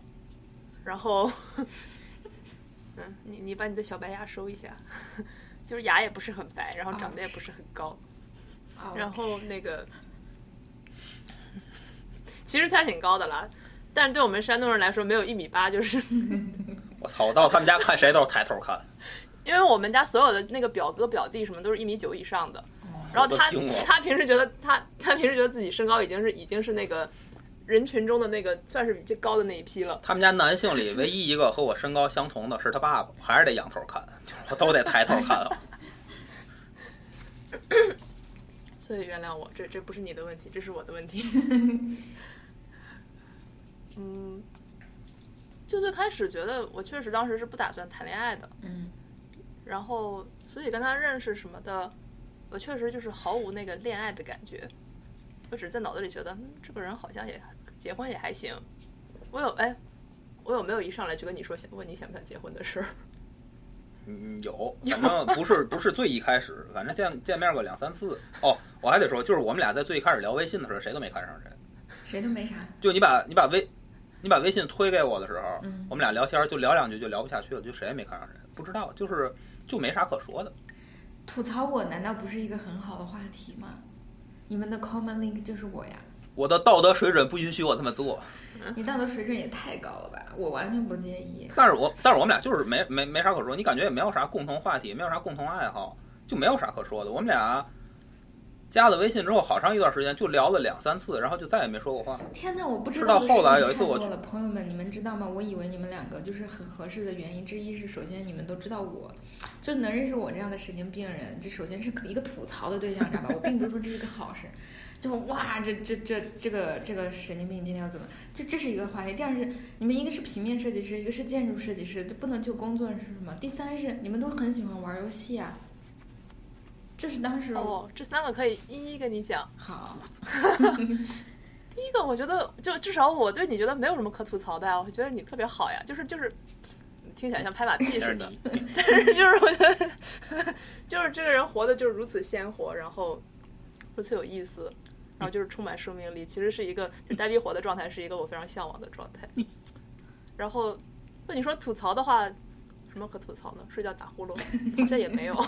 然后，[LAUGHS] 嗯，你你把你的小白牙收一下，[LAUGHS] 就是牙也不是很白，然后长得也不是很高，然后那个，其实他挺高的啦，但是对我们山东人来说，没有一米八就是。[LAUGHS] 我操！我到他们家看谁都是抬头看，因为我们家所有的那个表哥表弟什么都是一米九以上的，然后他他平时觉得他他平时觉得自己身高已经是已经是那个人群中的那个算是最高的那一批了。他们家男性里唯一一个和我身高相同的是他爸爸，还是得仰头看，我都得抬头看啊。[LAUGHS] 所以原谅我，这这不是你的问题，这是我的问题。[LAUGHS] 嗯，就最开始觉得我确实当时是不打算谈恋爱的，嗯然后所以跟他认识什么的，我确实就是毫无那个恋爱的感觉，我只是在脑子里觉得，嗯，这个人好像也结婚也还行。我有哎，我有没有一上来就跟你说想问你想不想结婚的事儿？[LAUGHS] 嗯，有，[LAUGHS] 反正不是不是最一开始，反正见见面过两三次。哦，我还得说，就是我们俩在最一开始聊微信的时候，谁都没看上谁。谁都没啥。就你把你把微你把微信推给我的时候，嗯我们俩聊天就聊两句就聊不下去了，就谁也没看上谁，不知道，就是就没啥可说的。吐槽我难道不是一个很好的话题吗？你们的 common link 就是我呀。我的道德水准不允许我这么做。你道德水准也太高了吧？我完全不介意。但是我但是我们俩就是没没没啥可说，你感觉也没有啥共同话题，没有啥共同爱好，就没有啥可说的。我们俩加了微信之后，好长一段时间就聊了两三次，然后就再也没说过话。天哪，我不知道的到后来有一次我太多了，朋友们，你们知道吗？我以为你们两个就是很合适的原因之一是，首先你们都知道我，就能认识我这样的神经病人，这首先是可一个吐槽的对象，知道吧？我并不是说这是个好事，就哇，这这这这个这个神经病今天要怎么？就这是一个话题。第二是你们一个是平面设计师，一个是建筑设计师，就不能就工作是什么？第三是你们都很喜欢玩游戏啊。这是当时哦，这三个可以一一跟你讲。好，[LAUGHS] 第一个，我觉得就至少我对你觉得没有什么可吐槽的呀，我觉得你特别好呀，就是就是听起来像拍马屁似的，[LAUGHS] 但是就是我觉得就是这个人活的就是如此鲜活，然后如此有意思，然后就是充满生命力，其实是一个就呆逼活的状态，是一个我非常向往的状态。然后，那你说吐槽的话，什么可吐槽呢？睡觉打呼噜，[LAUGHS] 好像也没有。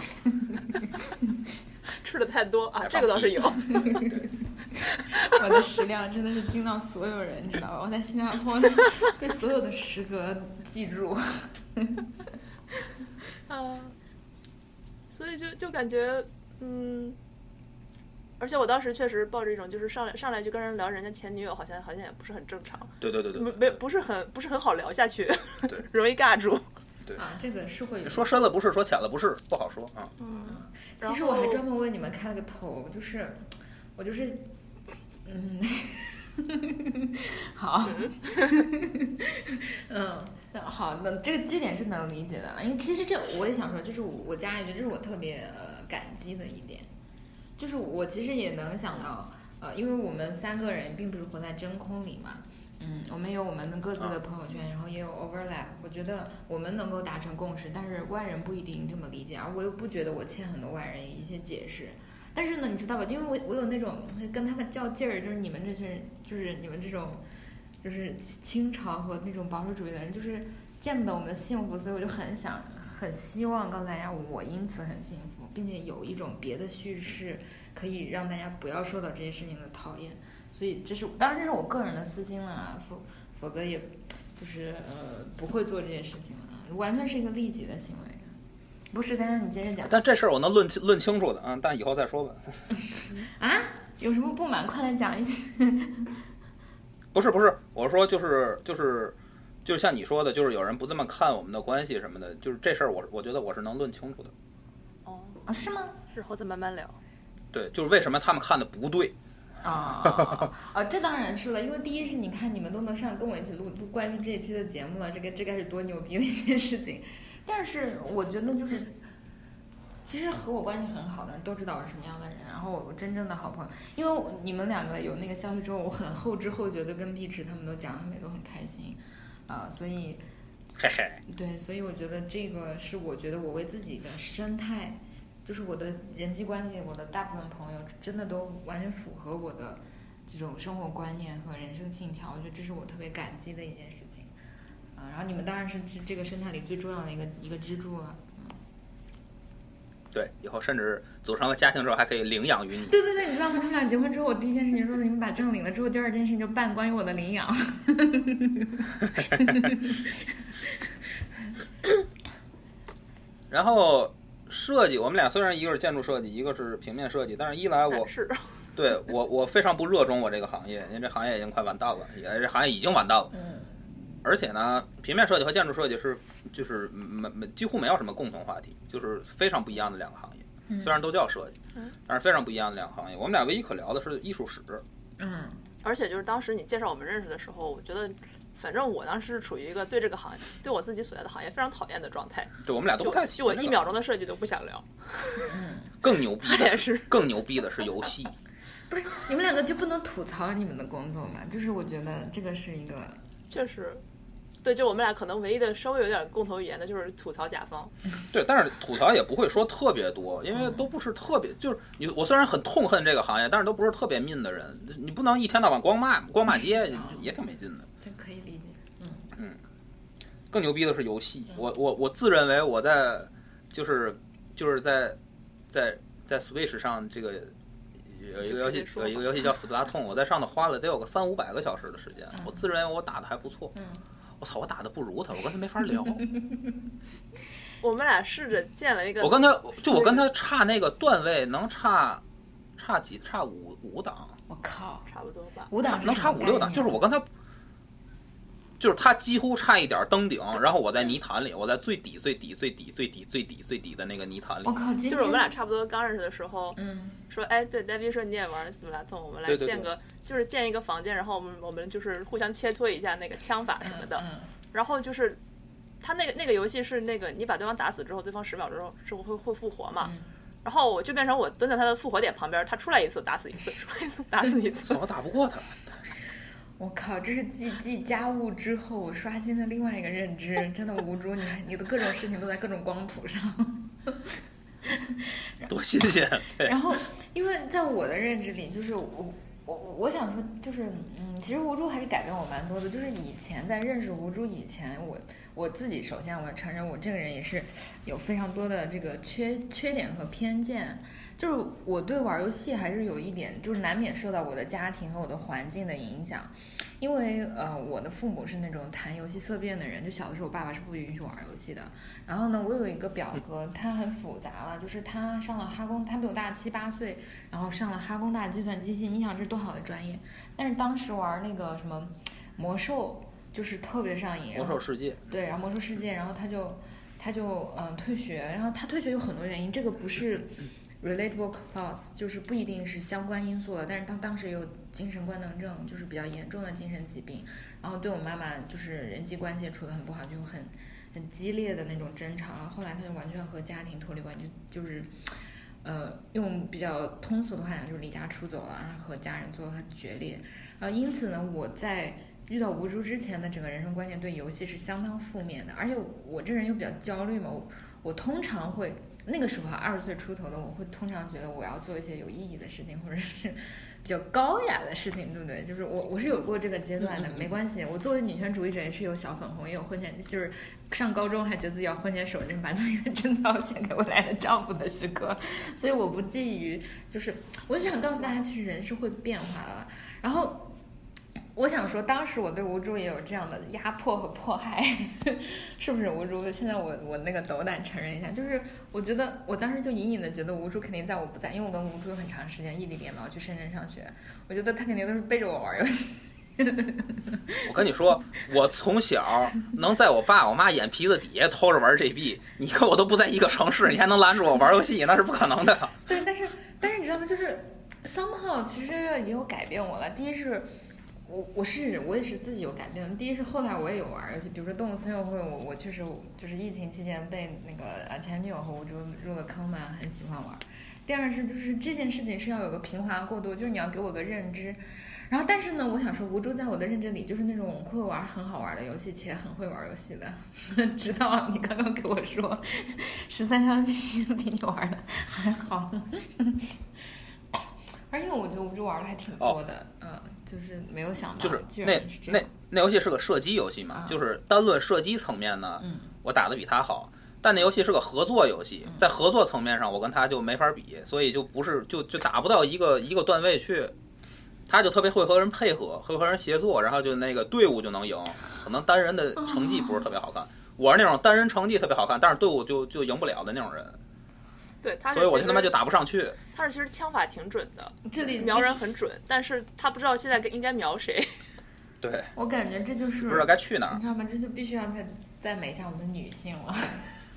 [LAUGHS] 吃的太多啊，这个倒是有。我的食量真的是惊到所有人，你知道吧？我在新加坡被所有的食阁记住。[LAUGHS] 啊，所以就就感觉，嗯，而且我当时确实抱着一种，就是上来上来就跟人聊人家前女友，好像好像也不是很正常，对对对对没对没不是很不是很好聊下去，对，容易尬住。啊，这个是会有。说深了不是，说浅了不是，不好说啊。嗯，其实我还专门为你们开了个头，就是我就是，嗯，[LAUGHS] 好，[LAUGHS] 嗯，那好，那这个这点是能理解的，因为其实这我也想说，就是我加一句，这是我特别呃感激的一点，就是我其实也能想到，呃，因为我们三个人并不是活在真空里嘛。嗯，我们有我们的各自的朋友圈，然后也有 overlap。我觉得我们能够达成共识，但是外人不一定这么理解，而我又不觉得我欠很多外人一些解释。但是呢，你知道吧？因为我我有那种跟他们较劲儿，就是你们这群人，就是你们这种，就是清朝和那种保守主义的人，就是见不得我们的幸福，所以我就很想、很希望告诉大家，我因此很幸福，并且有一种别的叙事可以让大家不要受到这些事情的讨厌。所以这是当然这是我个人的私心了啊，否否则也就是呃不会做这些事情了啊，完全是一个利己的行为。不是，三三你接着讲但这事儿我能论清论清楚的啊，但以后再说吧。[LAUGHS] 啊，有什么不满快来讲一下。[LAUGHS] 不是不是，我说就是就是就是像你说的，就是有人不这么看我们的关系什么的，就是这事儿我我觉得我是能论清楚的。哦，啊，是吗？日后再慢慢聊。对，就是为什么他们看的不对。啊啊，[LAUGHS] 这当然是了，因为第一是你看你们都能上跟我一起录录关于这一期的节目了，这个这该是多牛逼的一件事情。但是我觉得就是，其实和我关系很好的人都知道我是什么样的人，然后我真正的好朋友，因为你们两个有那个消息之后，我很后知后觉的跟碧池他们都讲，他们也都很开心，啊、所以嘿嘿，对，所以我觉得这个是我觉得我为自己的生态，就是我的人际关系，我的大部分朋友真的都完全符合我的这种生活观念和人生信条，我觉得这是我特别感激的一件事情。啊，然后你们当然是这这个生态里最重要的一个一个支柱了。对，以后甚至组成了家庭之后还可以领养于你。对对对，你知道吗？他们俩结婚之后，我第一件事情说的，你们把证领了之后，第二件事情就办关于我的领养。[LAUGHS] 然后设计，我们俩虽然一个是建筑设计，一个是平面设计，但是一来我是 [LAUGHS] 对我我非常不热衷我这个行业，因为这行业已经快完蛋了，也这行业已经完蛋了。嗯而且呢，平面设计和建筑设计是就是没没几乎没有什么共同话题，就是非常不一样的两个行业。嗯虽然都叫设计嗯，但是非常不一样的两个行业。我们俩唯一可聊的是艺术史。嗯而且就是当时你介绍我们认识的时候，我觉得，反正我当时是处于一个对这个行业，对我自己所在的行业非常讨厌的状态，对，我们俩都不太喜就我一秒。钟的设计都不想聊。嗯，更牛逼的 [LAUGHS] 是，更牛逼的是游戏。不是你们两个就不能吐槽你们的工作吗？就是我觉得这个是一个确实，对，就我们俩可能唯一的稍微有点共同语言的就是吐槽甲方。对，但是吐槽也不会说特别多，因为都不是特别，就是你我虽然很痛恨这个行业，但是都不是特别 mean 的人。你不能一天到晚光骂光骂街，也挺没劲的。更牛逼的是游戏，我我我自认为我在就是就是在在在 Switch 上这个有一个游戏有一个游戏叫斯普拉通，我在上头花了得有个三五百个小时的时间，我自认为我打的还不错。嗯，我操，我打的不如他，我跟他没法聊。[LAUGHS] 我们俩试着建了一个，我跟他就我跟他差那个段位能差差几差五五档，我靠，差不多吧。五档能差五六档，就是我跟他。就是他几乎差一点登顶，然后我在泥潭里，我在最底最底最底最底最底最底的那个泥潭里我。靠，就是我们俩差不多刚认识的时候，嗯说，哎，对，戴斌说你也玩斯普拉通，我们来对对对建个，就是建一个房间，然后我们我们就是互相切磋一下那个枪法什么的，嗯然后就是。他那个那个游戏是那个你把对方打死之后，对方十秒之后之后会会复活嘛？嗯然后我就变成我蹲在他的复活点旁边，他出来一次打死一次，出来一次打死一次。我打不过他，我靠，这是继继家务之后我刷新的另外一个认知，真的无助，你还你的各种事情都在各种光谱上。[LAUGHS] 多新鲜！然后，因为在我的认知里，就是我我我想说，就是嗯，其实无助还是改变我蛮多的。就是以前在认识无助以前，我我自己首先我承认，我这个人也是有非常多的这个缺缺点和偏见。就是我对玩游戏还是有一点，就是难免受到我的家庭和我的环境的影响。因为呃，我的父母是那种谈游戏色变的人，就小的时候，我爸爸是不允许玩游戏的。然后呢，我有一个表哥，他很复杂了，就是他上了哈工，他比我大七八岁，然后上了哈工大计算机系，你想这是多好的专业？但是当时玩那个什么魔兽，就是特别上瘾，魔兽世界，对，然后魔兽世界，然后他就他就嗯退学，然后他退学有很多原因，这个不是 [LAUGHS] relatable clause，就是不一定是相关因素了，但是他当时有精神官能症，就是比较严重的精神疾病，然后对我妈妈就是人际关系处得很不好，就很很激烈的那种争吵，然后后来他就完全和家庭脱离关系，就是。呃，用比较通俗的话讲，就是离家出走了，然后和家人做了决裂。呃，因此呢，我在遇到无助之前的整个人生观念对游戏是相当负面的，而且我这人又比较焦虑嘛，我我通常会那个时候啊二十岁出头的，我会通常觉得我要做一些有意义的事情，或者是比较高雅的事情，对不对？就是我我是有过这个阶段的，没关系。我作为女权主义者也是有小粉红，也有婚前，就是上高中还觉得自己要婚前守贞，把自己的贞操献给未来的丈夫的时刻，所以我不介于，就是我就想告诉大家，其实人是会变化的。然后我想说，当时我对吴珠也有这样的压迫和迫害，是不是吴珠？现在我我那个斗胆承认一下，就是我觉得我当时就隐隐的觉得吴珠肯定在我不在，因为我跟吴珠有很长时间异地恋嘛，我去深圳上学，我觉得他肯定都是背着我玩游戏。[LAUGHS] 我跟你说，我从小能在我爸我妈眼皮子底下偷着玩 GB，你跟我都不在一个城市，你还能拦住我玩游戏，那是不可能的。对，但是但是你知道吗？就是 somehow 其实也有改变我了。第一是。我我是我也是自己有改变的。第一是后来我也有玩游戏，比如说《动物森友会》，我我确实就是疫情期间被那个呃前女友和我入入了坑嘛，很喜欢玩。第二是就是这件事情是要有个平滑过渡，就是你要给我个认知。然后但是呢，我想说无助在我的认知里就是那种会玩很好玩的游戏且很会玩游戏的。[LAUGHS] 直到你刚刚给我说十三香比 [LAUGHS] 比你玩的还好。[LAUGHS] 而且我觉得无助玩的还挺多的，嗯，就是没有想到，就是那那。那游戏是个射击游戏嘛，啊就是单论射击层面呢，嗯我打的比他好。但那游戏是个合作游戏，在合作层面上，我跟他就没法比，所以就不是就就打不到一个一个段位去。他就特别会和人配合，会和人协作，然后就那个队伍就能赢。可能单人的成绩不是特别好看，我是那种单人成绩特别好看，但是队伍就就赢不了的那种人，对，他所以我就他妈就打不上去。他是其实枪法挺准的，这里瞄人很准，但是他不知道现在应该瞄谁。[LAUGHS] 对，我感觉这就是不知道该去哪儿你。知道吗？这就必须让他赞美一下我们的女性了 [LAUGHS]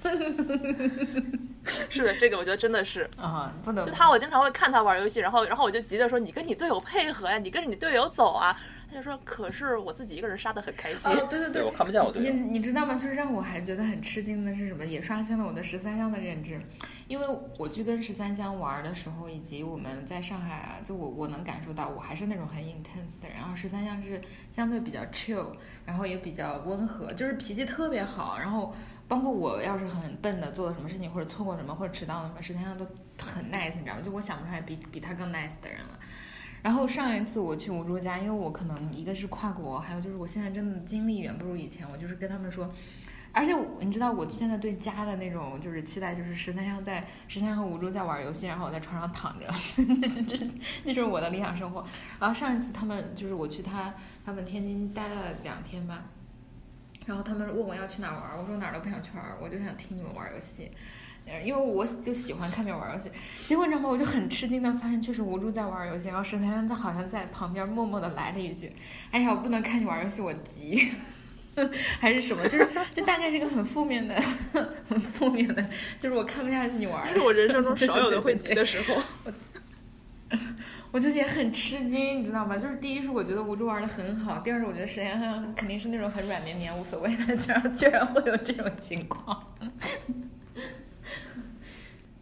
[LAUGHS] 是的，这个我觉得真的是，啊，不能就他，我经常会看他玩游戏，然后然后我就急着说你跟你队友配合呀，你跟着你队友走啊。他就说可是我自己一个人杀的很开心。哦，对对对我看不见我队你友。你知道吗？就是让我还觉得很吃惊的是什么？也刷新了我的十三香的认知，因为我去跟十三香玩的时候，以及我们在上海啊，就我我能感受到，我还是那种很 intense 的人。然后十三香是相对比较 chill，然后也比较温和，就是脾气特别好。然后包括我要是很笨的做了什么事情，或者错过什么，或者迟到了什么，十三香都很 nice，你知道吗？就我想不出来比比他更 nice 的人了。然后上一次我去吴珠家，因为我可能一个是跨国，还有就是我现在真的精力远不如以前，我就是跟他们说，而且你知道我现在对家的那种就是期待，就是十三香在十三香和吴珠在玩游戏，然后我在床上躺着，[LAUGHS] 这这这这是我的理想生活。然后上一次他们就是我去他他们天津待了两天吧，然后他们问我要去哪玩，我说哪儿都不想去玩，我就想听你们玩游戏。呃因为我就喜欢看别人玩游戏，结果你知道吗？我就很吃惊的发现，确实无助在玩游戏，然后十三香他好像在旁边默默的来了一句：“哎呀，我不能看你玩游戏，我急。”还是什么，就是就大概是一个很负面的、很负面的，就是我看不下去你玩是我人生中对少有的会急的时候。我就也很吃惊，你知道吗？就是第一是我觉得吴珠玩的很好，第二是我觉得实际上肯定是那种很软绵绵无所谓的，居然 [LAUGHS] 居然会有这种情况。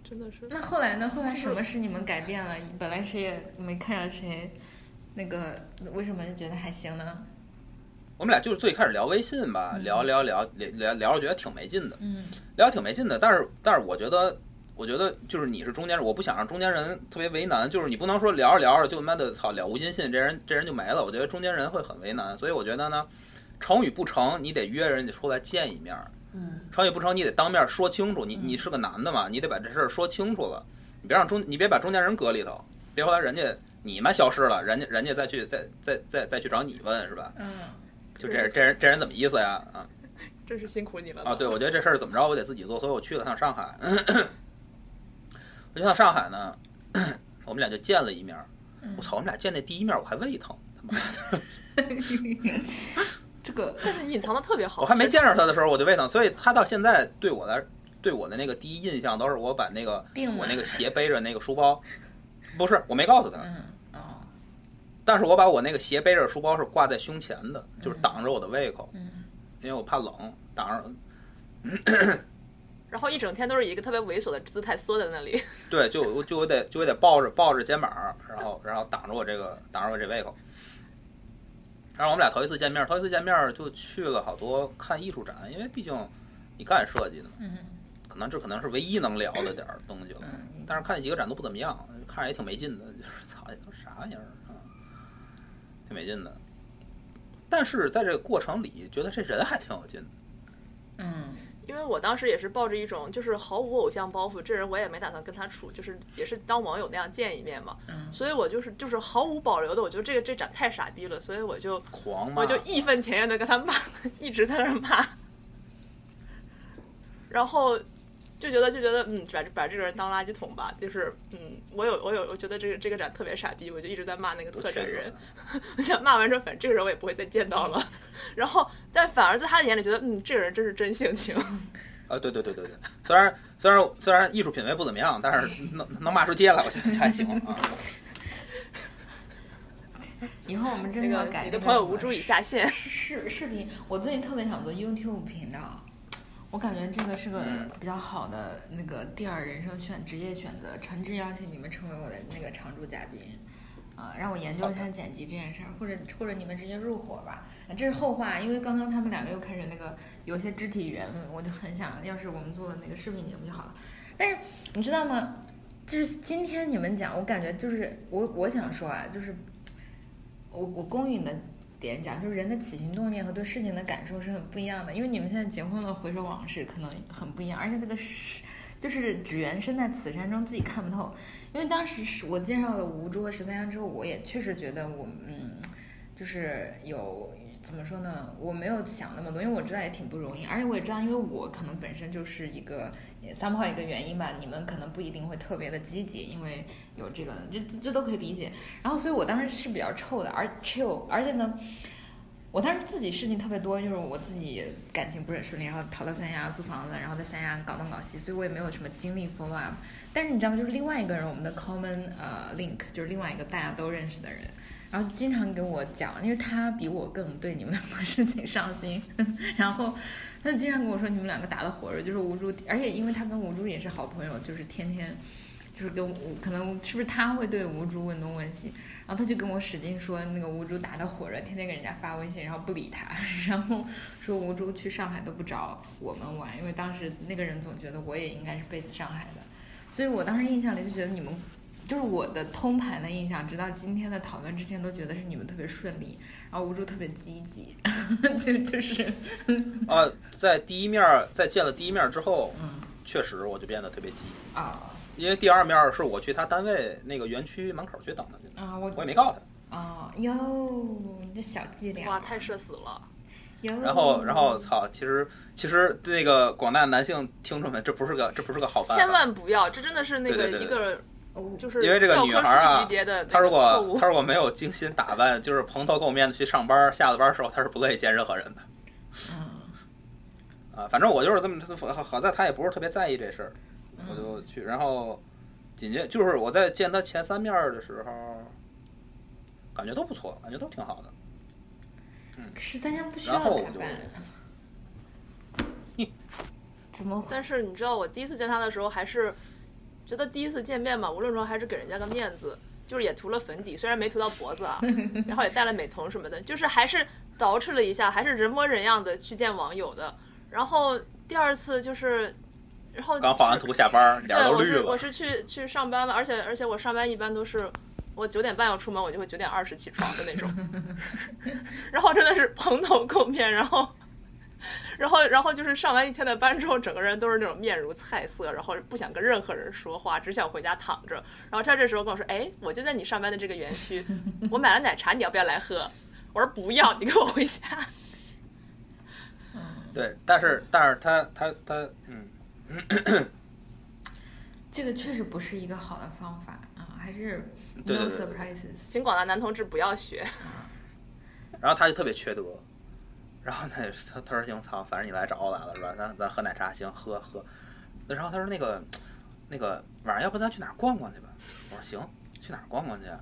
真的是，那后来呢？后来什么使你们改变了？本来谁也没看上谁，那个为什么就觉得还行呢？我们俩就是最开始聊微信吧，聊聊聊聊聊聊着觉得挺没劲的，嗯聊得挺没劲的。但是但是我觉得，我觉得就是你是中间人，我不想让中间人特别为难，就是你不能说聊着聊着就他妈的操了无音信，这人这人就没了。我觉得中间人会很为难，所以我觉得呢，成与不成，你得约人家出来见一面儿。嗯成与不成，你得当面说清楚。你你是个男的嘛，你得把这事儿说清楚了。你别让中，你别把中间人搁里头，别后来人家你们消失了，人家人家再去再再再再去找你问是吧？嗯就这人这人这人怎么意思呀？啊 [LAUGHS] 真是辛苦你了啊！对，我觉得这事儿怎么着我得自己做，所以我去了趟上海。[CLEARS THROAT] 我去趟上海呢，我们俩就见了一面。我操，我们俩见那第一面我还胃疼，他妈的！[LAUGHS] 这个 [LAUGHS] 但是你隐藏的特别好。我还没见着他的时候我就胃疼，所以他到现在对我来对我的那个第一印象都是我把那个我那个鞋背着那个书包，不是我没告诉他，嗯哦但是我把我那个鞋背着书包是挂在胸前的，就是挡着我的胃口，嗯因为我怕冷，挡着。然后一整天都是以一个特别猥琐的姿态缩在那里。对，就我就我得就我得抱着抱着肩膀，然后然后挡着我这个挡着我这胃口。然后我们俩头一次见面，头一次见面就去了好多看艺术展，因为毕竟你干设计的嘛，嗯可能这可能是唯一能聊的点儿东西了。嗯，但是看那几个展都不怎么样，看着也挺没劲的，[LAUGHS] 就是操，这都啥玩意儿啊，挺没劲的。但是在这个过程里，觉得这人还挺有劲的。嗯因为我当时也是抱着一种就是毫无偶像包袱，这人我也没打算跟他处，就是也是当网友那样见一面嘛，嗯。所以我就是就是毫无保留的，我觉得这个这展太傻逼了，所以我就狂，我就义愤填膺的跟他骂，[LAUGHS] 一直在那儿骂，然后就觉得就觉得嗯，把把这个人当垃圾桶吧，就是嗯，我有我有我觉得这个这个展特别傻逼，我就一直在骂那个特展人，[LAUGHS] 我想骂完之后，反正这个人我也不会再见到了，[LAUGHS] 然后但反而在他的眼里觉得嗯，这个人真是真性情，啊，对对对对对，虽然虽然虽然艺术品味不怎么样，但是能能骂出街来，我觉得还行啊。[LAUGHS] 以后我们真的那个要改那个你的朋友无助已下线，视视视频，我最近特别想做 YouTube 频道，我感觉这个是个嗯。比较好的那个第二人生选职业选择，诚挚邀请你们成为我的那个常驻嘉宾，啊、让我研究一下剪辑这件事儿，或者或者你们直接入伙吧，啊这是后话，因为刚刚他们两个又开始那个有些肢体语言了，我就很想要是我们做的那个视频节目就好了，但是你知道吗？就是今天你们讲，我感觉就是我我想说啊，就是我我公允的点讲，就是人的起心动念和对事情的感受是很不一样的。因为你们现在结婚了，回首往事可能很不一样，而且这个是就是只缘身在此山中，自己看不透。因为当时是我介绍了吴珠和十三香之后，我也确实觉得我嗯，就是有怎么说呢？我没有想那么多，因为我知道也挺不容易，而且我也知道，因为我可能本身就是一个也 somehow 一个原因吧，你们可能不一定会特别的积极，因为有这个，这这这都可以理解。然后，所以我当时是比较臭的，而 chill，而且呢，我当时自己事情特别多，就是我自己感情不是很顺利，然后逃到三亚租房子，然后在三亚搞东搞西，所以我也没有什么精力 follow up。但是你知道吗？就是另外一个人，我们的 common 呃 link，就是另外一个大家都认识的人，然后就经常给我讲，因为他比我更对你们两个 [LAUGHS] 事情上心，[LAUGHS] 然后他就经常跟我说你们两个打得火热，就是吴珠，而且因为他跟吴珠也是好朋友，就是天天。就是跟吴可能是不是他会对吴珠问东问西，然后他就跟我使劲说那个吴珠打得火热，天天给人家发微信，然后不理他，[LAUGHS] 然后说吴珠去上海都不找我们玩，因为当时那个人总觉得我也应该是 base 上海的，所以我当时印象里就觉得你们就是我的通盘的印象，直到今天的讨论之前都觉得是你们特别顺利，然后吴助特别积极，[LAUGHS] 就就是 [LAUGHS] 啊，在第一面儿在见了第一面儿之后，嗯确实我就变得特别积极，啊因为第二面儿是我去他单位那个园区门口去等他去的，啊我我也没告他。啊哟，你这小伎俩，哇，太社死了！哟，然后，然后，操，其实其实那个广大男性听众们，这不是个这不是个好办法。千万不要，这真的是那个一个哦就是因为这个女孩儿啊她如果她如果没有精心打扮，就是蓬头垢面的去上班，下了班之后她是不乐意见任何人的嗯啊。反正我就是这么，好好在她也不是特别在意这事儿，嗯我就去，然后紧接就是我在见她前三面的时候，感觉都不错，感觉都挺好的。十三香不需要打扮，[LAUGHS] 怎么会？但是你知道，我第一次见她的时候，还是觉得第一次见面嘛，无论如何还是给人家个面子，就是也涂了粉底，虽然没涂到脖子啊，[LAUGHS] 然后也戴了美瞳什么的，就是还是捯饬了一下，还是人模人样的去见网友的。然后第二次就是，然后刚画完图下班，脸儿对，都绿了。我是我是去去上班嘛，而且而且我上班一般都是我九点半要出门，我就会九点二十起床的那种，[LAUGHS] 然后真的是蓬头垢面，然后。[LAUGHS] 然后，然后就是上完一天的班之后，整个人都是那种面如菜色，然后不想跟任何人说话，只想回家躺着。然后他这时候跟我说：“哎，我就在你上班的这个园区，[LAUGHS] 我买了奶茶，你要不要来喝？”我说：“不要，你跟我回家。对，但是但是他他他嗯，这个确实不是一个好的方法啊，还是对 no 对对对 surprises。请广大男同志不要学。然后他就特别缺德，然后他也是他他说行，操，反正你来找我来了是吧？咱咱喝奶茶，行，喝喝。然后他说那个那个晚上要不咱去哪儿逛逛去吧？我说行，去哪儿逛逛去啊？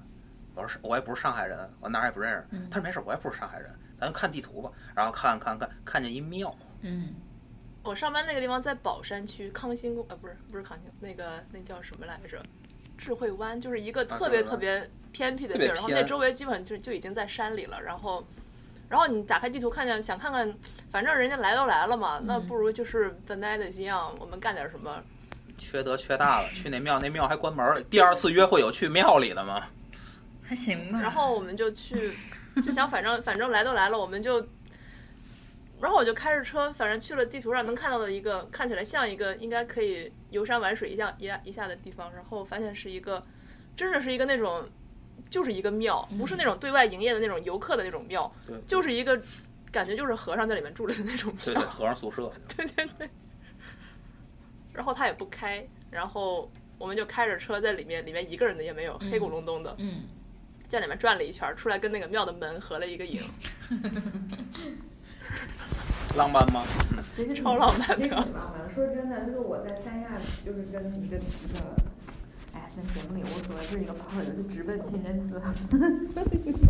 我说是我也不是上海人，我哪儿也不认识。嗯他说没事，我也不是上海人，咱就看地图吧。然后看看看看见一庙，嗯，我上班那个地方在宝山区康兴宫，呃，不是不是康兴，那个那叫什么来着？智慧湾，就是一个特别特别偏僻的地儿，然后那周围基本就就已经在山里了，然后。然后你打开地图看见，想看看，反正人家来都来了嘛，那不如就是 the night is young，我们干点什么？缺德缺大了。去那庙，那庙还关门儿。第二次约会有去庙里的吗？还行吧。然后我们就去，就想反正反正来都来了，我们就，然后我就开着车，反正去了地图上能看到的一个看起来像一个应该可以游山玩水一下一下一下的地方，然后发现是一个，真的是一个那种，就是一个庙，不是那种对外营业的那种游客的那种庙对，就是一个感觉就是和尚在里面住着的那种对对，庙，和尚宿舍。[LAUGHS] 对对对。然后他也不开，然后我们就开着车在里面，里面一个人的也没有，黑咕隆咚的。嗯，在里面转了一圈，出来跟那个庙的门合了一个影，[LAUGHS] 浪漫吗？[LAUGHS] 其实超浪漫的其实挺浪漫的。说真的，就是我在三亚，就是跟一个一个，哎，在节目里无所谓，就是一个朋友就直奔清真寺。[LAUGHS]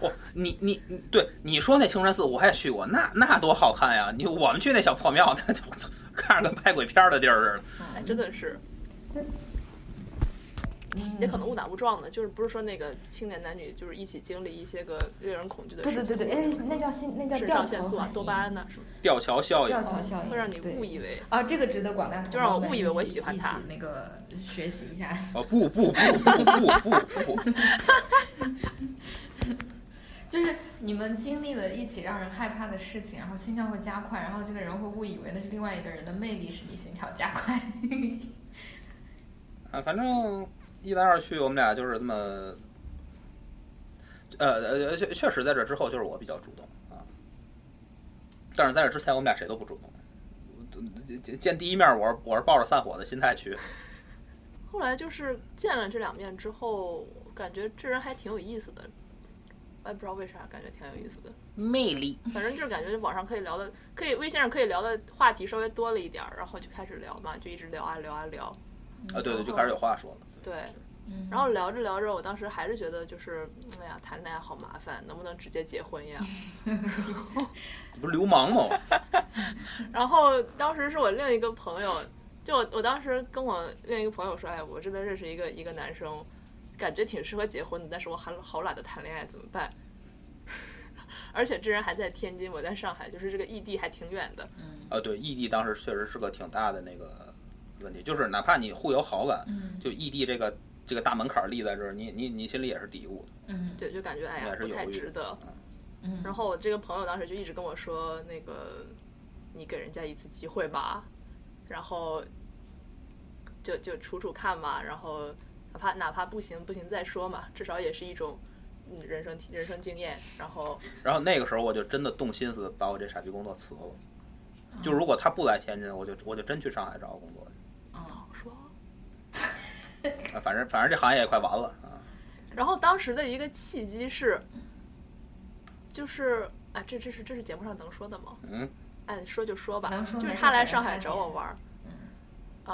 哦，你你你对你说那清真寺我也去过，那那多好看呀！你我们去那小破庙，那就我操，看着跟拍鬼片的地儿似的。哎，真的是，嗯也可能误打误撞的，就是不是说那个青年男女就是一起经历一些个令人恐惧的事情，对对对对，哎，那叫心，那叫肾吊上腺素啊、多巴胺应。呐、什么，吊桥效应吊，桥效应会让你误以为啊，这个值得广大就让我误以为我喜欢他那个学习一下。哦不不不不不不不，[LAUGHS] 就是你们经历了一起让人害怕的事情，然后心跳会加快，然后这个人会误以为那是另外一个人的魅力使你心跳加快。[LAUGHS] 啊，反正一来二去，我们俩就是这么，呃呃，确确实在这之后就是我比较主动啊，但是在这之前我们俩谁都不主动。见见第一面，我是我是抱着散伙的心态去，后来就是见了这两面之后，感觉这人还挺有意思的，我也不知道为啥，感觉挺有意思的。魅力。反正就是感觉网上可以聊的，可以微信上可以聊的话题稍微多了一点儿，然后就开始聊嘛，就一直聊啊聊啊聊，啊，对对，就开始有话说了。对，嗯然后聊着聊着，我当时还是觉得就是，哎呀，谈恋爱好麻烦，能不能直接结婚呀？[LAUGHS] 不是流氓吗？[LAUGHS] 然后当时是我另一个朋友，就我我当时跟我另一个朋友说，哎，我这边认识一个一个男生，感觉挺适合结婚的，但是我还好懒得谈恋爱，怎么办？[LAUGHS] 而且这人还在天津，我在上海，就是这个异地还挺远的。啊，对，异地当时确实是个挺大的那个问题，就是哪怕你互有好感，嗯就异地这个这个大门槛儿立在这儿，你你你心里也是嘀咕的。嗯对，就感觉哎呀不太值得。嗯，然后我这个朋友当时就一直跟我说，那个你给人家一次机会吧，然后就就处处看嘛，然后哪怕哪怕不行不行再说嘛，至少也是一种嗯人生体人生经验。然后 [LAUGHS] 然后那个时候我就真的动心思把我这傻逼工作辞了。就如果他不来天津，我就我就真去上海找个工作去。[LAUGHS] 啊，反正反正这行业也快完了啊。然后当时的一个契机是，就是啊，这这是这是节目上能说的吗？嗯，哎，说就说吧，能说就是他来上海找我玩儿。嗯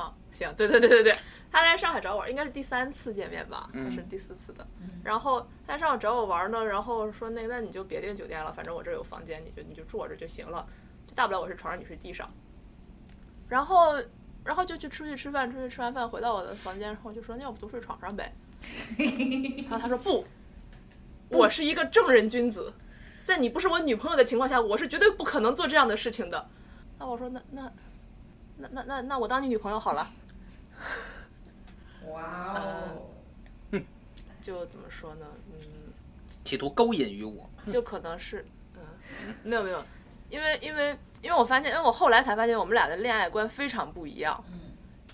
啊，行，对对对对对，他来上海找我玩儿，应该是第三次见面吧，嗯还是第四次的？嗯然后他来上海找我玩儿呢，然后说那那你就别订酒店了，反正我这儿有房间，你就你就住我这儿就行了，就大不了我是床上你睡地上。然后然后就去出去吃饭，出去吃完饭回到我的房间，然后我就说那要不都睡床上呗。[LAUGHS] 然后他说不，我是一个正人君子，在你不是我女朋友的情况下，我是绝对不可能做这样的事情的。那我说那那那那那那我当你女朋友好了，哇哦，就怎么说呢？嗯，企图勾引于我。就可能是嗯，没有没有，因为因为因为我发现，因为我后来才发现我们俩的恋爱观非常不一样。嗯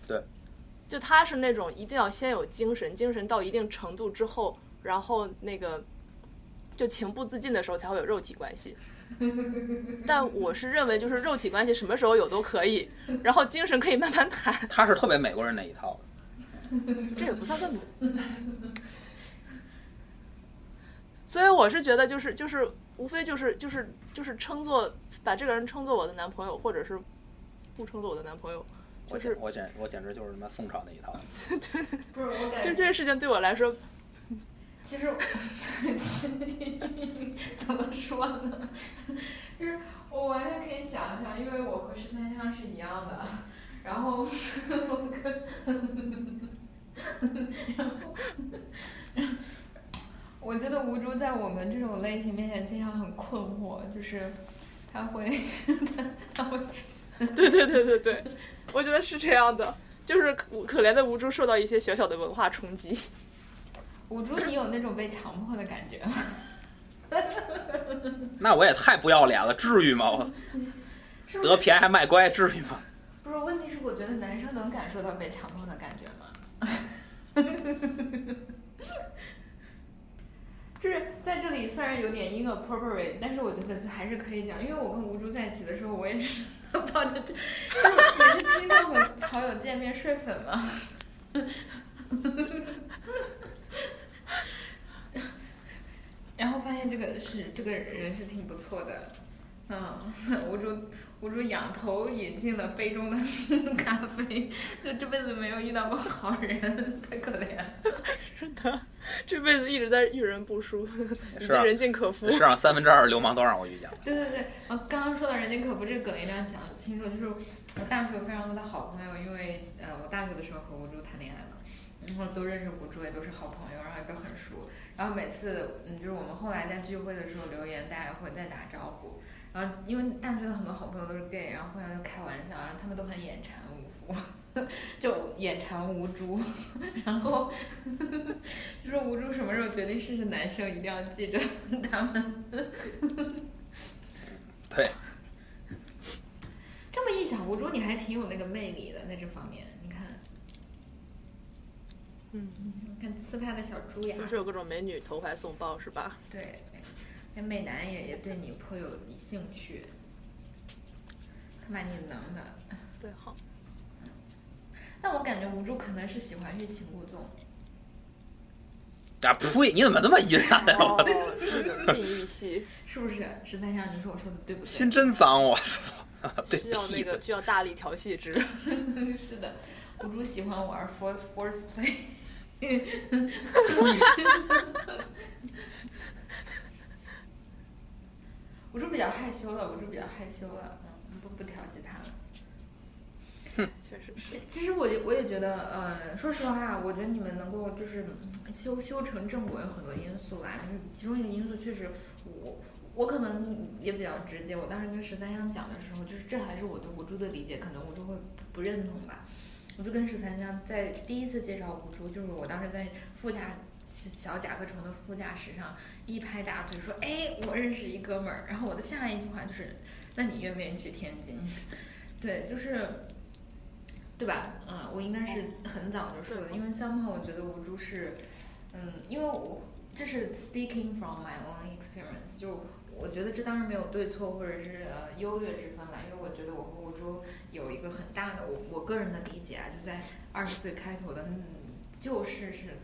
对，就他是那种一定要先有精神，精神到一定程度之后，然后那个就情不自禁的时候才会有肉体关系。[LAUGHS] 但我是认为，就是肉体关系什么时候有都可以，然后精神可以慢慢谈，[LAUGHS] 他是特别美国人那一套的。[LAUGHS] 这也不算问题。所以我是觉得，就是就是无非就是就是就是称作把这个人称作我的男朋友，或者是不称作我的男朋友，我就是简我简我简直就是他妈宋朝那一套。[LAUGHS] 对不是我感觉就这件事情对我来说，[LAUGHS] 其实 [LAUGHS] 怎么说呢？就是我完全可以想象，因为我和十三香是一样的，然后我跟，然后，我觉得吴珠在我们这种类型面前经常很困惑，就是他会，他 [LAUGHS] 他会，对对对对对，我觉得是这样的，就是可可怜的无助受到一些小小的文化冲击。吴珠，你有那种被强迫的感觉吗？那我也太不要脸了，至于吗？我得便宜还卖乖，至于吗？不是，问题是我觉得男生能感受到被强迫的感觉吗？[LAUGHS] 就是在这里虽然有点 inappropriate，但是我觉得还是可以讲，因为我跟吴珠在一起的时候，我也是 [LAUGHS] 抱着这，就是也是听到过好友见面睡粉嘛。然后发现这个是这个人是挺不错的，嗯，吴珠吴珠仰头饮尽了杯中的 [LAUGHS] 咖啡，就这辈子没有遇到过好人，太可怜。这辈子一直在遇人不淑，已 [LAUGHS] 是啊经人尽可夫世。上三分之二流氓都让我遇见了。对对对，然后刚刚说到人尽可夫这个梗一定要讲清楚，就是我大学有非常多的好朋友，因为呃我大学的时候和吴珠谈恋爱嘛，然后都认识吴珠，也都是好朋友，然后也都很熟。然后每次嗯就是我们后来在聚会的时候留言，大家会再打招呼。然后因为大学的很多好朋友都是 gay，然后互相就开玩笑，然后他们都很眼馋吴福，[LAUGHS] 就眼馋无珠。然后就说无珠什么时候决定试试男生，一定要记着他们。[LAUGHS] 对，这么一想，吴珠你还挺有那个魅力的，在这方面，你看，嗯，看呲他的小猪牙，就是有各种美女投怀送抱，是吧？对，那美男也也对你颇有兴趣，看把你能的。对，好。但我感觉吴珠可能是喜欢欲擒故纵，啊呸！你怎么那么阴暗呀？哦，是的，禁欲系是不是？十三香，你说我说的对不对？心真脏，我操！对需要那个需要大力调戏之。[LAUGHS] 是的，吴珠喜欢玩 force force play。[LAUGHS] 吴珠比较害羞了，吴珠比较害羞了，嗯，不不调戏他了。[LAUGHS] 确实是。其其实我也我也觉得，呃，说实话，我觉得你们能够就是嗯修修成正果有很多因素啦，就是其中一个因素确实我。我可能也比较直接，我当时跟十三香讲的时候，就是这还是我对吴珠的理解，可能吴珠会不不认同吧。我就跟十三香在第一次介绍吴珠，就是我当时在副驾小甲壳虫的副驾驶上一拍大腿说，哎，我认识一哥们儿。然后我的下一句话就是，那你愿不愿意去天津？对，就是，对吧？嗯，我应该是很早就说的，因为 somehow 我觉得吴珠是，嗯，因为我这是 speaking from my own experience，就我觉得这当然没有对错或者是呃优劣之分了，因为我觉得我和吴珠有一个很大的我我个人的理解啊，就在二十岁开头的嗯旧事是，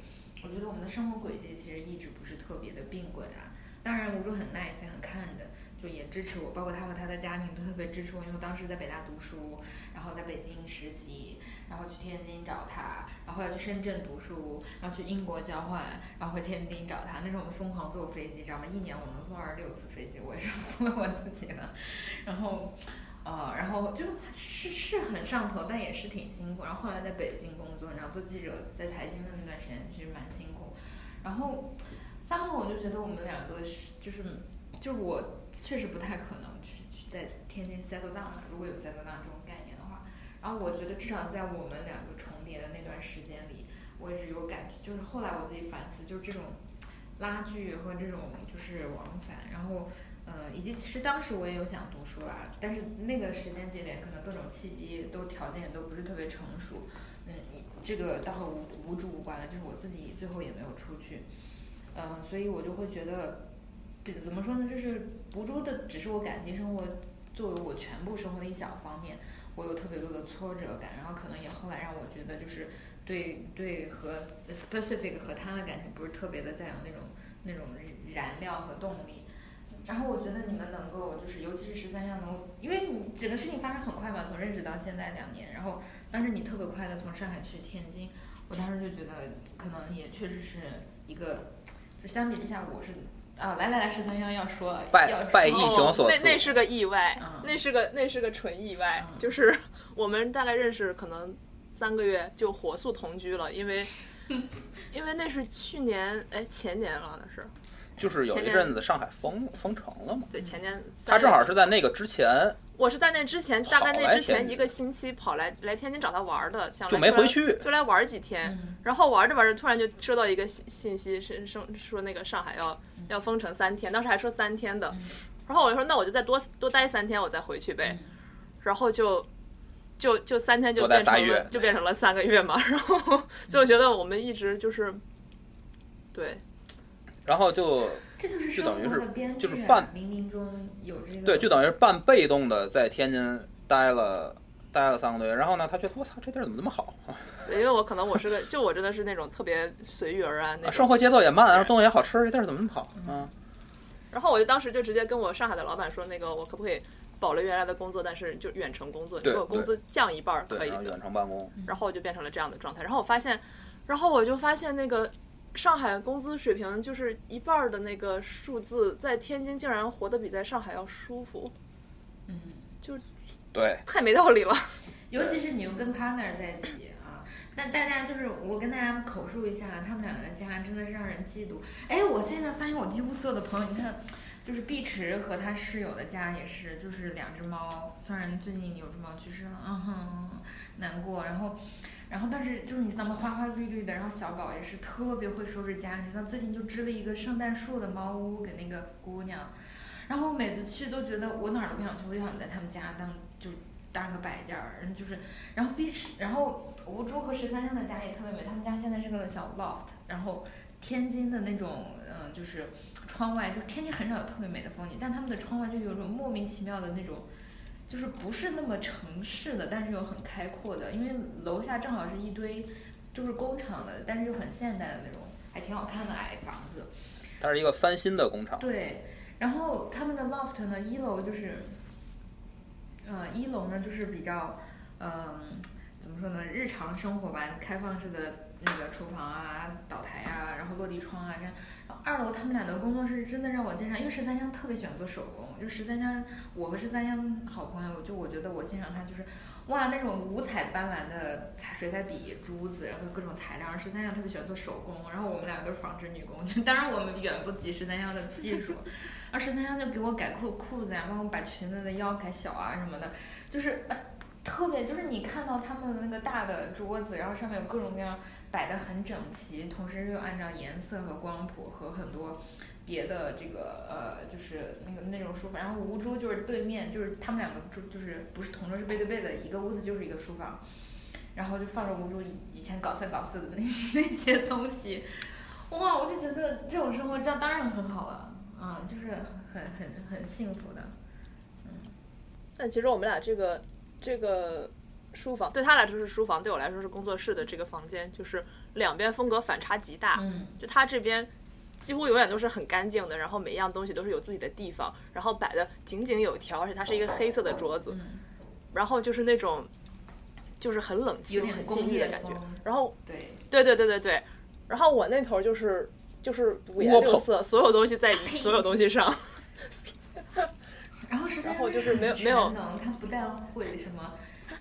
我觉得我们的生活轨迹其实一直不是特别的并轨啊。当然，吴珠很 nice 很看的，也支持我，包括他和他的家庭都特别支持我，因为我当时在北大读书，然后在北京实习，然后去天津找他，然后要去深圳读书，然后去英国交换，然后回天津找他。那时候我们疯狂坐飞机，知道吗？一年我能坐二十六次飞机，我也是服了我自己了。然后，呃，然后就是是很上头，但也是挺辛苦。然后后来在北京工作，然后做记者，在财经的那段时间其实蛮辛苦。然后三号我就觉得我们两个就是就我确实不太可能去去在天津 settle down 嘛，如果有 settle down 这种概念的话。然后我觉得至少在我们两个重叠的那段时间里，我一直有感觉，就是后来我自己反思，就是这种拉锯和这种就是往返，然后嗯，以及其实当时我也有想读书啦，但是那个时间节点可能各种契机都条件都不是特别成熟，嗯，你这个倒和无无主无关了，就是我自己最后也没有出去，嗯、所以我就会觉得，怎么说呢，就是吴珠的只是我感激生活作为我全部生活的一小方面。我有特别多的挫折感，然后可能也后来让我觉得就是对对和 specific 和他的感情不是特别的再有那种那种燃料和动力。然后我觉得你们能够就是尤其是十三项能够，因为你整个事情发生很快嘛，从认识到现在两年，然后当时你特别快的从上海去天津，我当时就觉得可能也确实是一个，就相比之下我是。啊，来来来，十三香要说，拜要说拜异形所那赐。那是个意外，嗯。那是个那是个纯意外，嗯。就是 [LAUGHS] 我们大概认识可能三个月就火速同居了，因为 [LAUGHS] 因为那是去年哎前年了那是就是有一阵子上海封封城了嘛，对前年他正好是在那个之前我是在那之前大概那之前一个星期跑来来天津找他玩儿的，想就没回去，就来玩儿几天，嗯。然后玩着玩着，突然就收到一个信信息，是说说那个上海要要封城三天，当时还说三天的，然后我就说那我就再多多待三天，我再回去呗，然后就就就三天就变成了就变成了三个月嘛，然后 [LAUGHS] 就觉得我们一直就是对。然后就这就是就等于是生活的编剧啊就是半，冥冥中有这个对，就等于是半被动的在天津待了待了三个多月，然后呢，他觉得我操，这地儿怎么那么好啊？对因为我可能我是个就我真的是那种特别随遇而安那种，生活节奏也慢，然后东西也好吃，这地儿怎么那么好啊？然后我就当时就直接跟我上海的老板说，那个我可不可以保留原来的工作，但是就远程工作，你给我工资降一半儿，可以的。远程办公，然后我就变成了这样的状态。然后我发现，然后我就发现那个上海工资水平就是一半儿的那个数字，在天津竟然活得比在上海要舒服，嗯，就对，太没道理了。[LAUGHS] 尤其是你又跟 partner 在一起啊，那大家就是我跟大家口述一下，他们两个的家真的是让人嫉妒。哎，我现在发现我几乎所有的朋友，你看，就是碧池和他室友的家也是，就是两只猫，虽然最近有只猫去世了，嗯哼，难过。然后，然后但是就是你知道吗？花花绿绿的，然后小宝也是特别会收拾家，你知道最近就织了一个圣诞树的猫屋给那个姑娘。然后我每次去都觉得我哪儿都不想去，我就想在他们家当就当个摆件儿，就是，然后碧池，然后吴珠和十三香的家也特别美，他们家现在是个小 loft，然后天津的那种，嗯、就是窗外，就天津很少有特别美的风景，但他们的窗外就有种莫名其妙的那种，就是不是那么城市的，但是又很开阔的，因为楼下正好是一堆就是工厂的，但是又很现代的那种，还挺好看的矮房子。它是一个翻新的工厂，对，然后他们的 loft 呢，一楼就是，呃，一楼呢就是比较，嗯、怎么说呢，日常生活吧，开放式的那个厨房啊、岛台啊，然后落地窗啊这样。二楼他们俩的工作室真的让我经常，因为十三香特别喜欢做手工，就十三香，我和十三香好朋友，就我觉得我欣赏他就是。哇，那种五彩斑斓的彩水彩笔、珠子，然后各种材料。十三香特别喜欢做手工，然后我们俩都是纺织女工，当然我们远不及十三香的技术。然后十三香就给我改裤裤子呀、帮我把裙子的腰改小啊什么的，就是特别就是你看到他们的那个大的桌子，然后上面有各种各样摆的很整齐，同时又按照颜色和光谱和很多别的这个呃就是那个那种书法，然后吴珠就是对面，就是他们两个住就是不是同桌是背对背的，一个屋子就是一个书房，然后就放着吴珠以以前搞三搞四的那 [LAUGHS] 那些东西，哇，我就觉得这种生活这样当然很好了，啊，就是很很很幸福的。嗯。但其实我们俩这个这个书房对他来说是书房，对我来说是工作室的这个房间，就是两边风格反差极大。嗯就他这边几乎永远都是很干净的，然后每一样东西都是有自己的地方，然后摆的井井有条，而且它是一个黑色的桌子，嗯，然后就是那种就是很冷有清、很静谧的感觉。然后对。对对对对对，然后我那头就是就是五颜六色，所有东西在呸所有东西上。[LAUGHS] 然后实际上然后就是没有没有他不但会什么，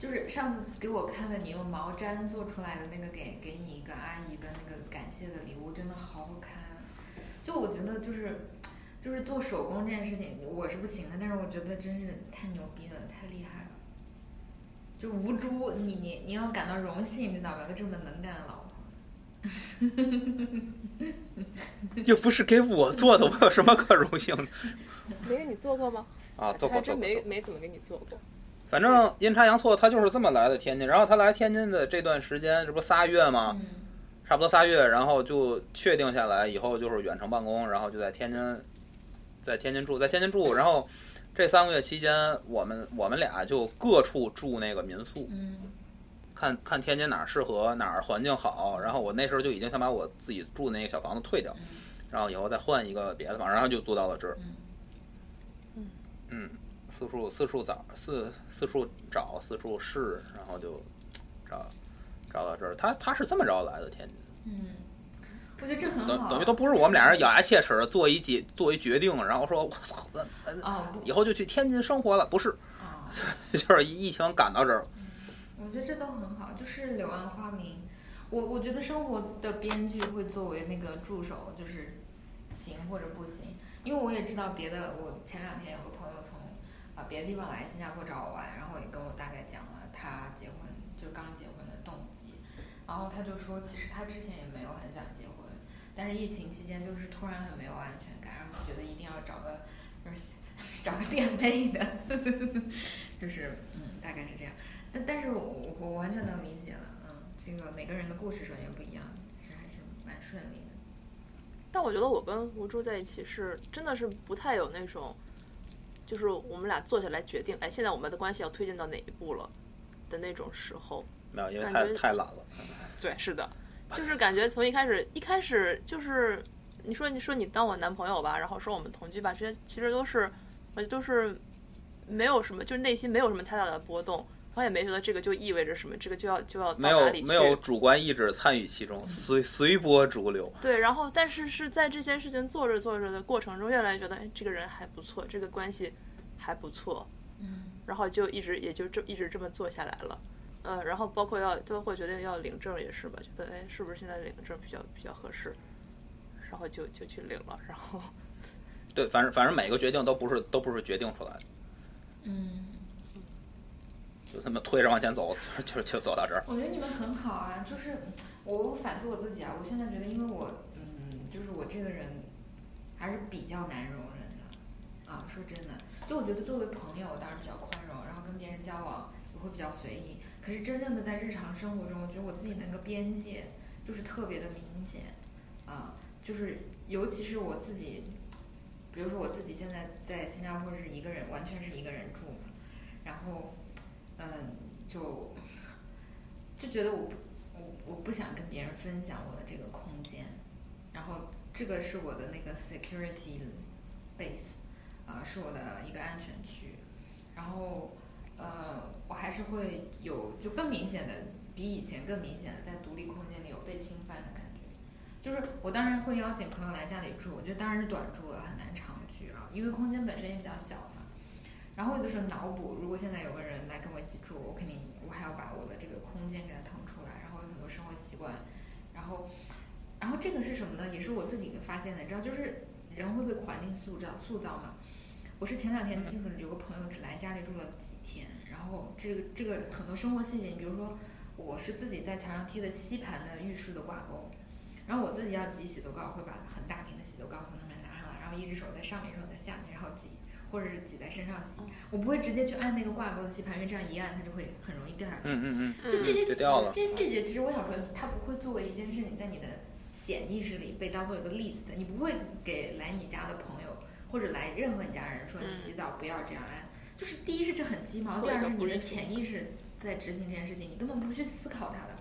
就是上次给我看的你用毛毡做出来的那个给给你一个阿姨的那个感谢的礼物，真的好好看啊。就我觉得就是就是做手工这件事情我是不行的，但是我觉得真是太牛逼了，太厉害了。就吴珠，你你你要感到荣幸，知道吧？有个这么能干的老婆。[LAUGHS] 又不是给我做的，我有什么可荣幸的 [LAUGHS] 没给你做过吗？啊？做过还真做过做过。没没怎么给你做过。反正阴差阳错，他就是这么来的天津。然后他来天津的这段时间，这不仨月吗？嗯差不多仨月，然后就确定下来以后就是远程办公，然后就在天津，在天津住，在天津住。然后这三个月期间，我们我们俩就各处住那个民宿，嗯看看天津哪儿适合，哪儿环境好。然后我那时候就已经想把我自己住那个小房子退掉，然后以后再换一个别的房，然后就租到了这儿。嗯嗯，四处四处找，四四处找，四处试，然后就找找到这儿。他他是这么着来的天津。嗯，我觉得这很好。等等于都不是我们俩人咬牙切齿的做一决做一决定，然后说我操，以后就去天津生活了，不是，啊。[LAUGHS] 就是疫情赶到这儿了。我觉得这都很好，就是柳暗花明。我我觉得生活的编剧会作为那个助手，就是行或者不行。因为我也知道别的，我前两天有个朋友啊、别的地方来新加坡找我玩，然后也跟我大概讲了他结婚就刚结婚的动机，然后他就说其实他之前也没有很想结婚，但是疫情期间就是突然很没有安全感，然后觉得一定要找个就是找个垫背的，就是 [LAUGHS] [LAUGHS] 嗯大概是这样。但但是我我完全能理解了，嗯，这个每个人的故事首先不一样，是还是蛮顺利的。但我觉得我跟吴珠在一起是真的是不太有那种，就是我们俩坐下来决定，哎，现在我们的关系要推进到哪一步了的那种时候。没有，因为太太懒了。[LAUGHS] 对，是的，就是感觉从一开始，一开始就是你说你说你当我男朋友吧，然后说我们同居吧，这些其实都是，我都是没有什么，就是内心没有什么太大的波动，我也没觉得这个就意味着什么，这个就要就要到没有哪里去。没有主观意志参与其中，随随波逐流。对，然后但是是在这件事情做着做着的过程中，越来越觉得，哎，这个人还不错，这个关系还不错，嗯然后就一直也就这一直这么做下来了。呃，然后包括要都会决定要领证也是吧，觉得哎是不是现在领个证比较比较合适，然后就就去领了，然后对，反正反正每个决定都不是都不是决定出来的，嗯，就他妈推着往前走，就 [LAUGHS] 就就走到这儿。我觉得你们很好啊，就是我反思我自己啊，我现在觉得，因为我嗯，就是我这个人还是比较难容忍的啊，说真的，就我觉得作为朋友，我当然比较宽容，然后跟别人交往也会比较随意。可是真正的在日常生活中，我觉得我自己那个边界就是特别的明显啊，就是尤其是我自己，比如说我自己现在在新加坡是一个人，完全是一个人住，然后嗯，就就觉得我不我我不想跟别人分享我的这个空间，然后这个是我的那个 security base，啊、是我的一个安全区，然后呃，我还是会有就更明显的，比以前更明显的在独立空间里有被侵犯的感觉。就是我当然会邀请朋友来家里住，我觉得当然是短住了，很难长居啊，因为空间本身也比较小。然后有的时候脑补，如果现在有个人来跟我一起住，我肯定我还要把我的这个空间给他腾出来，然后有很多生活习惯，然后，然后这个是什么呢？也是我自己发现的，你知道，就是人会被环境塑造塑造嘛。我是前两天就是有个朋友只来家里住了几天，然后这个这个很多生活细节，你比如说我是自己在墙上贴的吸盘的浴室的挂钩，然后我自己要挤洗头膏，会把很大瓶的洗头膏从上面拿上来，然后一只手在上面，一只手在下面，然后挤，或者是挤在身上挤。我不会直接去按那个挂钩的吸盘，因为这样一按它就会很容易掉下去。嗯嗯嗯，就这些细就掉了这些细节，其实我想说，它不会作为一件事情在你的潜意识里被当做一个 list，你不会给来你家的朋友或者来任何你家人说你嗯洗澡不要这样按。就是第一是这很鸡毛，第二是你的潜意识在执行这件事情，你根本不会去思考它的。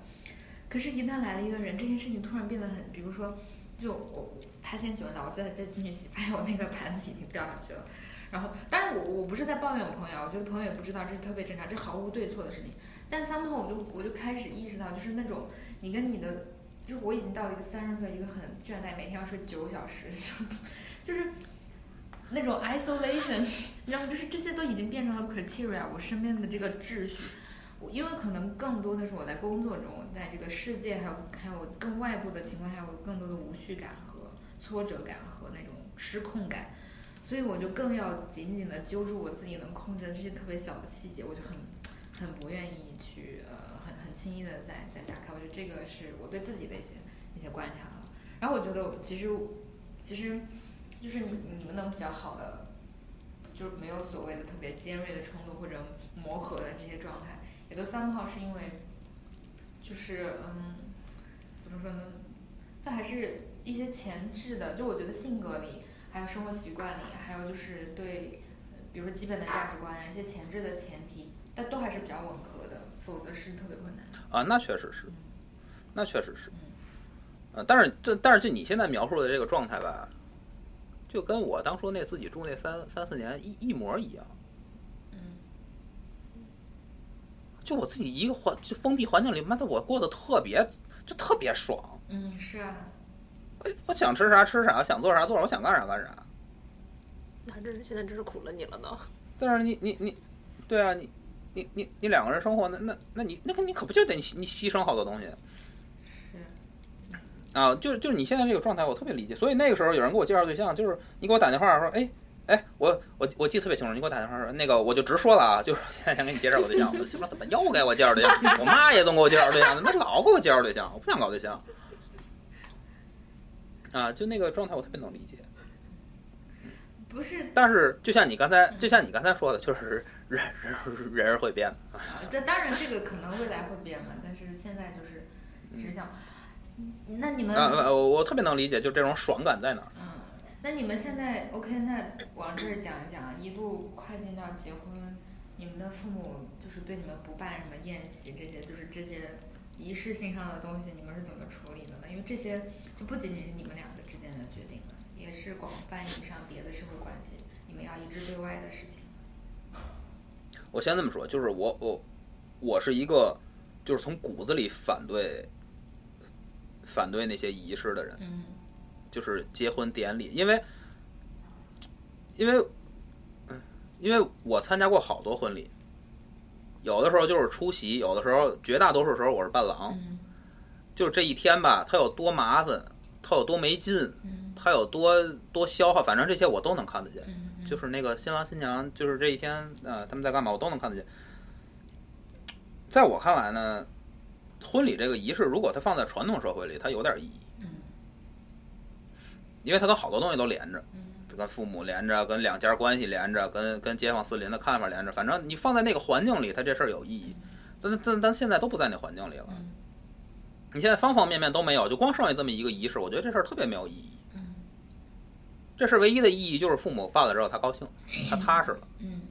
可是，一旦来了一个人，这件事情突然变得很，比如说，就我他先洗完澡，我再再进去洗，发现我那个盘子已经掉下去了。然后，当然我我不是在抱怨我朋友，我觉得朋友也不知道，这是特别正常，这毫无对错的事情。但 somehow 我就我就开始意识到，就是那种你跟你的，就是我已经到了一个三十岁，一个很倦怠，每天要睡九小时，就就是那种 isolation，你知道吗？就是这些都已经变成了 criteria，我身边的这个秩序。我因为可能更多的是我在工作中，在这个世界还有还有更外部的情况下，我有更多的无序感和挫折感和那种失控感，所以我就更要紧紧的揪住我自己能控制的这些特别小的细节，我就很很不愿意去呃很很轻易的再再打开。我觉得这个是我对自己的一些一些观察了。然后我觉得其实其实就是你你们能比较好的，就是没有所谓的特别尖锐的冲突或者磨合的这些状态，也都三号是因为就是嗯怎么说呢？这还是一些前置的，就我觉得性格里，还有生活习惯里，还有就是对，呃比如说基本的价值观啊，一些前置的前提，但都还是比较吻合的，否则是特别困难的。啊，那确实是，那确实是嗯，呃，但是这但是就你现在描述的这个状态吧，就跟我当初那自己住那三三四年一一模一样。嗯就我自己一个环，就封闭环境里，妈的我过得特别，就特别爽。嗯，是啊，我我想吃啥吃啥，想做啥做啥，我想干啥干啥。那真是现在真是苦了你了呢。[LAUGHS] 但是你你你，对啊，你你你你两个人生活，那那那你那个你可不就得你牺你牺牲好多东西是，啊？就是就是你现在这个状态，我特别理解。所以那个时候有人给我介绍对象，就是你给我打电话说，哎哎，我我我记得特别清楚，你给我打电话说那个我就直说了啊，就是现在想给你介绍个对象，我说怎么又给我介绍对象？我妈也总给我介绍对象，怎么老给我介绍对象？我不想搞对象。啊，就那个状态我特别能理解。不是？但是就像你刚才，就像你刚才说的，就是人 [LAUGHS] 人人是会变的。[LAUGHS] 这当然这个可能未来会变嘛，但是现在就是只是讲，那你们我我特别能理解，就这种爽感在哪儿。嗯，那你们现在 OK？那往这儿讲一讲，一路跨进到结婚，你们的父母就是对你们不办什么宴席这些，就是这些仪式性上的东西，你们是怎么处理的呢？因为这些就不仅仅是你们两个是广泛意义上别的社会关系，你们要一致对外的事情。我先这么说，就是我我我是一个，就是从骨子里反对反对那些仪式的人，嗯就是结婚典礼，因为因为嗯，因为我参加过好多婚礼，有的时候就是出席，有的时候绝大多数时候我是伴郎，嗯就是这一天吧，他有多麻烦，他有多没劲，嗯它有多多消耗，反正这些我都能看得见。嗯就是那个新郎新娘，就是这一天，呃，他们在干嘛，我都能看得见。在我看来呢，婚礼这个仪式，如果它放在传统社会里，它有点意义，嗯因为它跟好多东西都连着，嗯跟父母连着，跟两家关系连着，跟跟街坊四邻的看法连着。反正你放在那个环境里，它这事儿有意义。但但但现在都不在那环境里了，嗯你现在方方面面都没有，就光剩下这么一个仪式，我觉得这事儿特别没有意义。嗯这事儿唯一的意义就是父母办了之后他高兴，他踏实了。嗯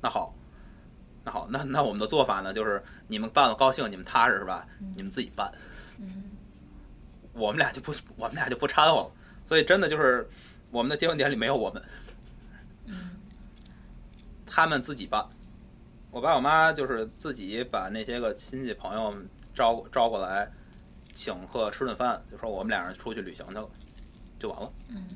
那好，那好，那那我们的做法呢，就是你们办了高兴，你们踏实是吧？嗯你们自己办，嗯我们俩就不，我们俩就不掺和了。所以真的就是，我们的结婚典礼没有我们，嗯 [LAUGHS] 他们自己办。我爸我妈就是自己把那些个亲戚朋友招招过来，请客吃顿饭，就说我们俩人出去旅行去了，就完了，嗯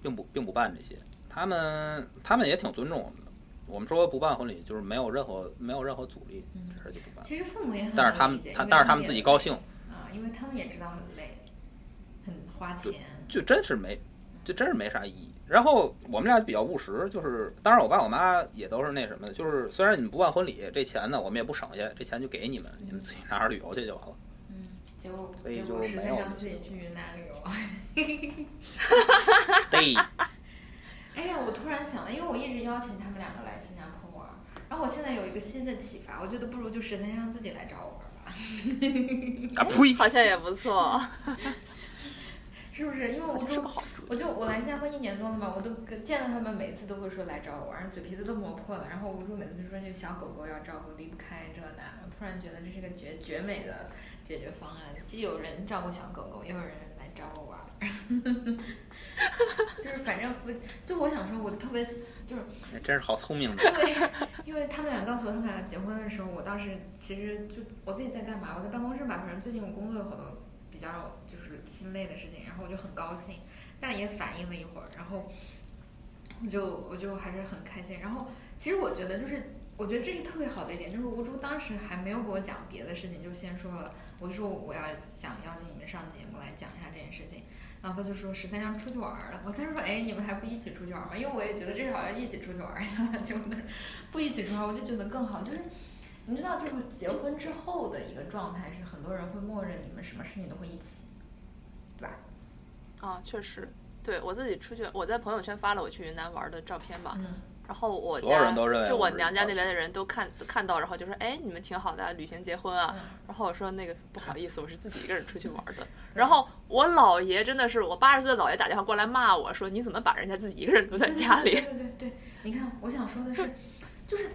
并不并不办这些。他们他们也挺尊重我们的。我们说不办婚礼，就是没有任何没有任何阻力，嗯这事儿就不办。其实父母也很但是他们他但是他们自己高兴，啊，因为他们也知道很累，很花钱。就真是没就真是没啥意义。然后我们俩比较务实，就是当然我爸我妈也都是那什么的，就是虽然你们不办婚礼，这钱呢我们也不省下，这钱就给你们，你们自己拿着旅游去就完了。嗯，结果结果实在让自己去云南旅游啊。[LAUGHS] [LAUGHS] 对，哎呀，我突然想了，因为我一直邀请他们两个来新加坡玩儿，然后我现在有一个新的启发，我觉得不如就十三香自己来找我玩儿吧，[LAUGHS] 啊呸！好像也不错，是不是？因为我就个好主意。我就我来新加坡一年多了嘛，我都跟见到他们每次都会说来找我玩，嘴皮子都磨破了。然后吴助每次就说这个小狗狗要照顾，离不开这那。我突然觉得这是个绝绝美的解决方案，既有人照顾小狗狗，又有人来找我玩儿。[LAUGHS] 就是反正夫，就我想说，我特别就是真是好聪明的。因为因为他们俩告诉我他们俩结婚的时候，我当时其实就我自己在干嘛？我在办公室吧，反正最近我工作有好多比较就是心累的事情，然后我就很高兴，但也反应了一会儿，然后我就我就还是很开心。然后其实我觉得就是我觉得这是特别好的一点，就是吴珠当时还没有给我讲别的事情，就先说了，我就说我要想邀请你们上节目来讲一下这件事情。然后他就说十三香出去玩儿了，我当时说，哎，你们还不一起出去玩儿吗？因为我也觉得这是好像一起出去玩儿一下，[LAUGHS] 结果不一起出去玩儿，我就觉得更好。就是你知道，就是结婚之后的一个状态是，很多人会默认你们什么事情都会一起，对吧？啊，确实，对我自己出去，我在朋友圈发了我去云南玩的照片吧，嗯，然后我所有人家都认为就我娘家那边的人都看都看到，然后就说，哎，你们挺好的啊，旅行结婚啊。嗯然后我说那个不好意思，我是自己一个人出去玩的。然后我姥爷真的是，我八十岁的姥爷打电话过来骂我说，你怎么把人家自己一个人留在家里？对对对对，你看，我想说的是，就是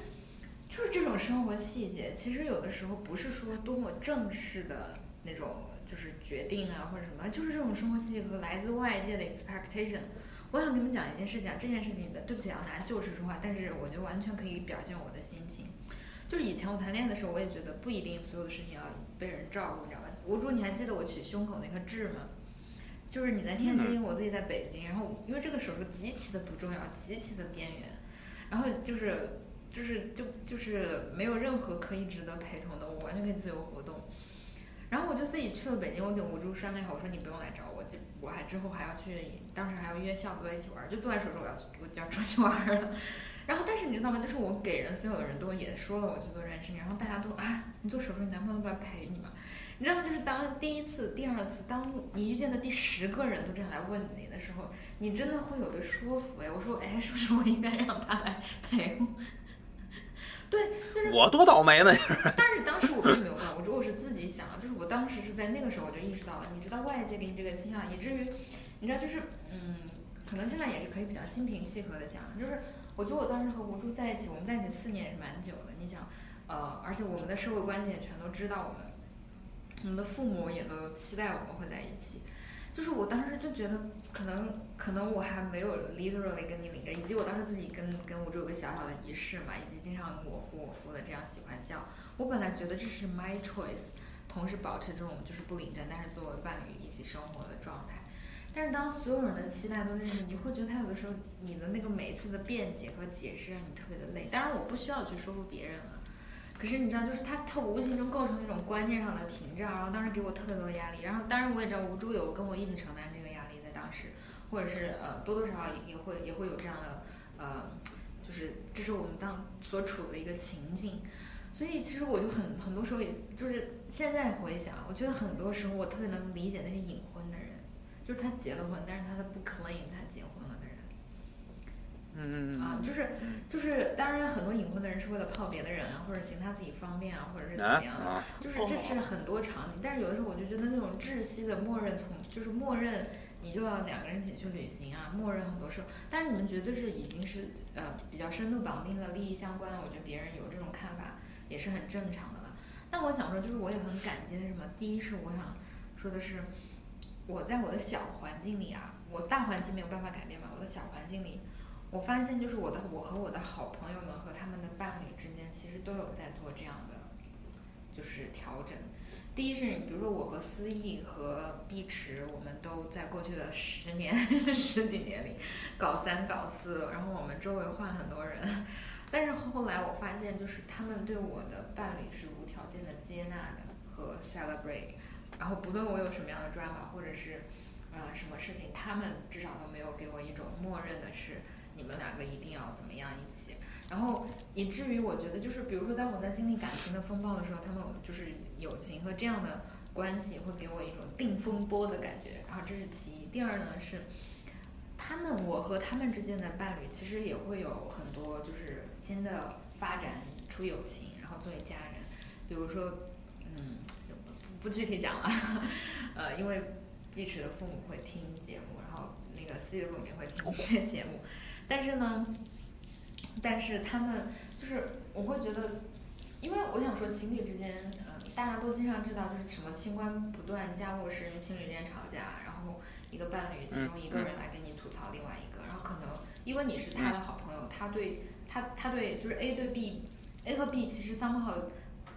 就是这种生活细节，其实有的时候不是说多么正式的那种，就是决定啊或者什么，就是这种生活细节和来自外界的 expectation。我想跟你们讲一件事情啊，这件事情的，对不起啊，拿旧事说话，但是我觉得完全可以表现我的心情。就是以前我谈恋爱的时候，我也觉得不一定所有的事情要被人照顾，你知道吧？吴珠，你还记得我取胸口那颗痣吗？就是你在天津，我自己在北京，然后因为这个手术极其的不重要，极其的边缘，然后就是就是就就是没有任何可以值得陪同的，我完全可以自由活动。然后我就自己去了北京，我给吴珠商量好，我说你不用来找我，就我还之后还要去，当时还要约笑哥一起玩，就做完手术我要我就要出去玩了。[LAUGHS] 然后但是你知道吗？就是我给人所有的人都也说了我去做这件事情，然后大家都啊，你做手术，你男朋友不来陪你吗？你知道吗？就是当第一次、第二次，当你遇见的第十个人都这样来问你的时候，你真的会有被说服哎。我说，哎，是不是我应该让他来陪我？对，就是我多倒霉呢！[LAUGHS] 但是当时我并没有怪，我说我是自己想，就是我当时是在那个时候我就意识到了，你知道外界给你这个倾向，以至于你知道就是嗯，可能现在也是可以比较心平气和的讲，就是我觉得我当时和吴珠在一起，我们在一起四年也是蛮久的，你想，呃，而且我们的社会关系也全都知道我们，我们的父母也都期待我们会在一起。就是我当时就觉得，可能可能我还没有 literally 跟你领着，以及我当时自己跟跟吴珠有个小小的仪式嘛，以及经常我夫我夫的这样喜欢叫。我本来觉得这是 my choice，同时保持这种就是不领证，但是作为伴侣一起生活的状态。但是当所有人的期待都在这，你会觉得他有的时候你的那个每一次的辩解和解释让你特别的累。当然我不需要去说服别人了，可是你知道，就是他他无形中构成一种观念上的屏障，然后当时给我特别多的压力。然后当然我也知道吴珠有跟我一起承担这个压力，在当时，或者是呃多多少少也也会也会有这样的呃，就是这是我们当所处的一个情境。所以其实我就很很多时候也就是现在回想，我觉得很多时候我特别能理解那些隐婚的人，就是他结了婚，但是他的不 claim 他结。嗯啊，就是就是，当然很多隐婚的人是为了泡别的人啊，或者行他自己方便啊，或者是怎啊么样的，啊，就是这是很多场景。但是有的时候我就觉得那种窒息的默认从，就是默认你就要两个人一起去旅行啊，默认很多事。但是你们绝对是已经是呃比较深度绑定的利益相关的，我觉得别人有这种看法也是很正常的了。但我想说，就是我也很感激的什么？第一是我想说的是，我在我的小环境里啊，我大环境没有办法改变嘛，我的小环境里。我发现，就是我的我和我的好朋友们和他们的伴侣之间，其实都有在做这样的，就是调整。第一是，你比如说我和思义和碧池，我们都在过去的十年、[LAUGHS] 十几年里搞三搞四，然后我们周围换很多人。但是后来我发现，就是他们对我的伴侣是无条件的接纳的和 celebrate，然后不论我有什么样的 drama，或者是呃什么事情，他们至少都没有给我一种默认的是你们两个一定要怎么样一起，然后以至于我觉得就是比如说当我在经历感情的风暴的时候，他们就是友情和这样的关系会给我一种定风波的感觉，然后这是其一。第二呢是。他们，我和他们之间的伴侣其实也会有很多就是新的发展出友情，然后作为家人，比如说，嗯，不不具体讲了，呃，因为碧池的父母会听节目，然后那个 C 的父母也会听这些节目，但是呢，但是他们就是我会觉得，因为我想说情侣之间，呃，大家都经常知道就是什么清官不断家务事，因为情侣之间吵架，然后一个伴侣其中一个人来跟你。吐槽另外一个，然后可能因为你是他的好朋友，他对他他对就是 A 对 B，A 和 B 其实 somehow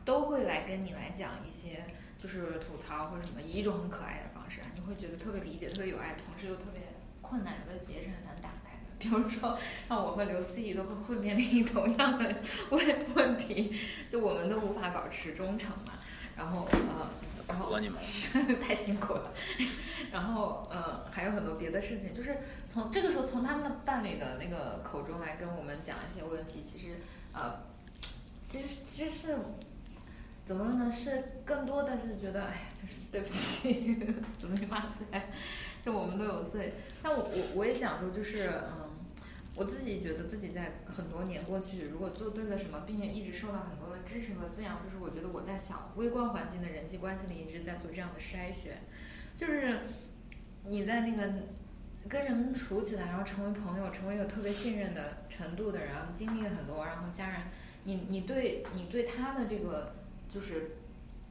都会来跟你来讲一些就是吐槽或者什么，以一种很可爱的方式，你会觉得特别理解、特别有爱，同时又特别困难，有的结是很难打开的。比如说像我和刘思怡都会会面临同样的问问题，就我们都无法保持忠诚嘛，然后呃。然后你们 [LAUGHS] 太辛苦了，然后呃还有很多别的事情，就是从这个时候从他们的伴侣的那个口中来跟我们讲一些问题，其实呃其实其实是怎么说呢？是更多的是觉得哎呀，就是对不起，[LAUGHS] 死命骂塞，就我们都有罪。但我我我也想说，就是嗯。我自己觉得自己在很多年过去，如果做对了什么，并且一直受到很多的支持和滋养，就是我觉得我在小微观环境的人际关系里一直在做这样的筛选，就是你在那个跟人处起来，然后成为朋友，成为一个特别信任的程度的人，经历了很多，然后家人，你你对你对他的这个就是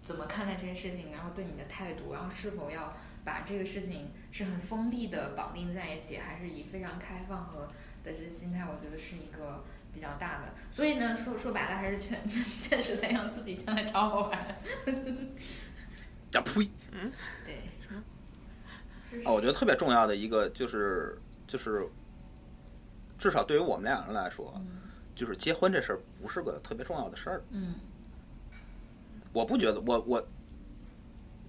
怎么看待这件事情，然后对你的态度，然后是否要把这个事情是很封闭的绑定在一起，还是以非常开放和的这心态，我觉得是一个比较大的，所以呢，说说白了，还是劝劝十三让自己先来找我玩。呀呸！嗯，对。啊，我觉得特别重要的一个就是就是，至少对于我们两个人来说，就是结婚这事儿不是个特别重要的事儿。嗯。我不觉得，我我，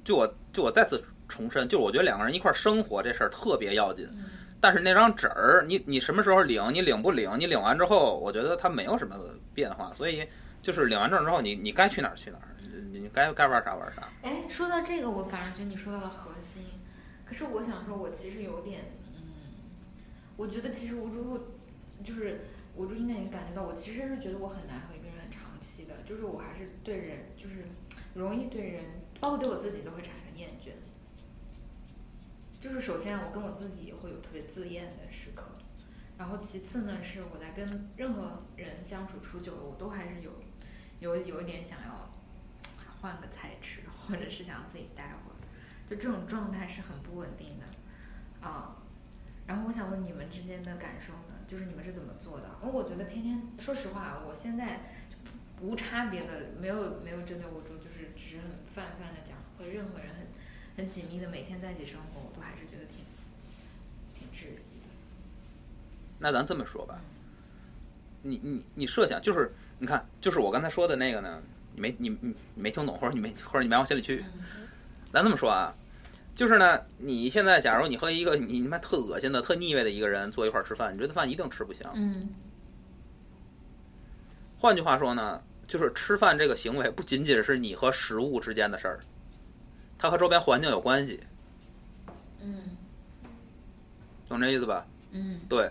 就我就我再次重申，就是我觉得两个人一块儿生活这事儿特别要紧。但是那张纸儿，你你什么时候领？你领不领？你领完之后，我觉得它没有什么变化。所以就是领完证之后，你你该去哪儿去哪儿，你该该玩啥玩啥。哎，说到这个，我反而觉得你说到了核心。可是我想说，我其实有点，嗯，我觉得其实吴珠就是吴珠应该也感觉到，我其实是觉得我很难和一个人长期的，就是我还是对人就是容易对人，包括对我自己都会产生。就是首先，我跟我自己也会有特别自厌的时刻，然后其次呢，是我在跟任何人相处处久了，我都还是有，有有一点想要换个菜吃，或者是想自己待会儿，就这种状态是很不稳定的，啊，然后我想问你们之间的感受呢，就是你们是怎么做的？因为我觉得天天，说实话，我现在无差别的，没有没有针对我中，就是只是很泛泛的讲，和任何人很。很紧密的每天在一起生活，我都还是觉得挺挺窒息的。那咱这么说吧，你你你设想就是，你看，就是我刚才说的那个呢，你没你你没听懂，或者你没或者你没往心里去。咱这么说啊，就是呢，你现在假如你和一个你他妈特恶心的、特腻歪的一个人坐一块儿吃饭，你觉得饭一定吃不香。嗯。换句话说呢，就是吃饭这个行为不仅仅是你和食物之间的事儿。它和周边环境有关系，嗯，懂这意思吧？嗯，对。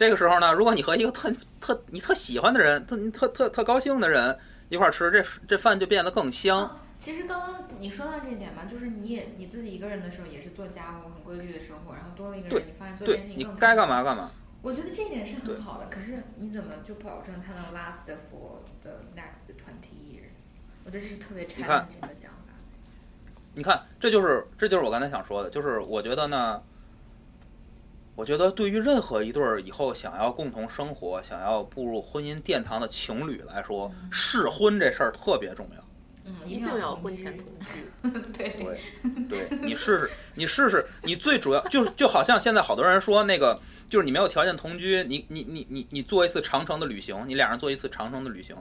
这个时候呢，如果你和一个特特你特喜欢的人，特你特特特高兴的人一块儿吃，这这饭就变得更香。其实刚刚你说到这一点嘛，就是你也你自己一个人的时候也是做家务很规律的生活，然后多了一个人，你发现做这件事情更该干嘛干嘛。我觉得这点是很好的，可是你怎么就保证它能 last for the next twenty years？我觉得这是特别 challenging 的想法。你看，这就是这就是我刚才想说的，就是我觉得呢，我觉得对于任何一对儿以后想要共同生活、想要步入婚姻殿堂的情侣来说，试婚这事儿特别重要。嗯，一定要婚前同居。[LAUGHS] 对对对，你试试，你试试，你最主要就是就好像现在好多人说那个，就是你没有条件同居，你你你你你做一次长城的旅行，你俩人做一次长城的旅行，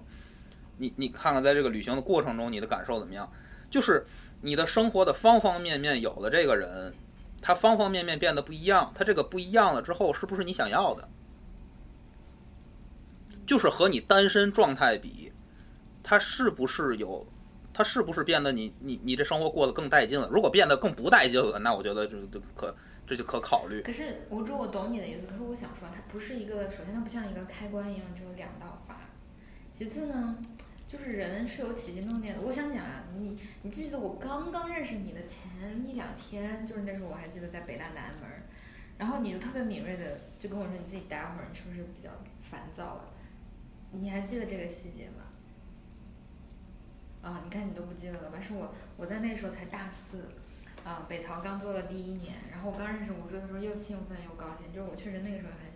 你你看看在这个旅行的过程中你的感受怎么样？就是。你的生活的方方面面有了这个人，它方方面面变得不一样，它这个不一样了之后，是不是你想要的？就是和你单身状态比，它是不是有，它是不是变得你你你这生活过得更带劲了？如果变得更不带劲了，那我觉得就就可这就可考虑。可是吴主，我懂你的意思。可是我想说，它不是一个，首先它不像一个开关一样只有两道阀。其次呢，就是人是有起心动念的。我想讲啊，你你记不记得我刚刚认识你的前一两天，就是那时候我还记得在北大南门，然后你就特别敏锐的就跟我说你自己待会儿，你是不是比较烦躁了？你还记得这个细节吗？啊，你看你都不记得了吧？是我我在那时候才大四，啊，北曹刚做了第一年，然后我刚认识吴尊的时候又兴奋又高兴，就是我确实那个时候很，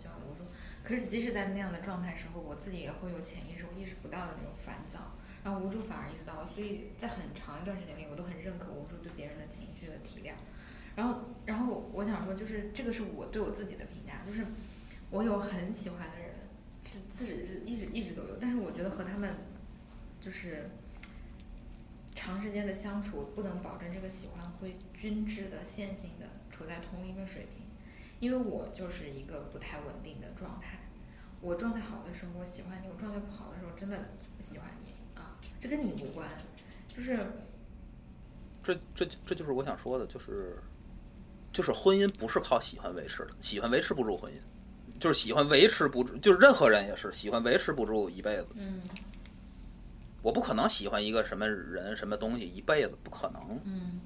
可是即使在那样的状态时候，我自己也会有潜意识我意识不到的那种烦躁，然后无助反而意识到了，所以在很长一段时间里，我都很认可无助对别人的情绪的体谅，然后然后我想说，就是这个是我对我自己的评价，就是我有很喜欢的人。是自始是一直一直都有，但是我觉得和他们就是长时间的相处，不能保证这个喜欢会均质的线性的处在同一个水平，因为我就是一个不太稳定的状态。我状态好的时候我喜欢你，我状态不好的时候真的不喜欢你啊，这跟你无关，就是这这这就是我想说的，就是就是婚姻不是靠喜欢维持的，喜欢维持不住婚姻。就是喜欢维持不住，就是任何人也是喜欢维持不住一辈子。嗯，我不可能喜欢一个什么人、什么东西一辈子，不可能。嗯，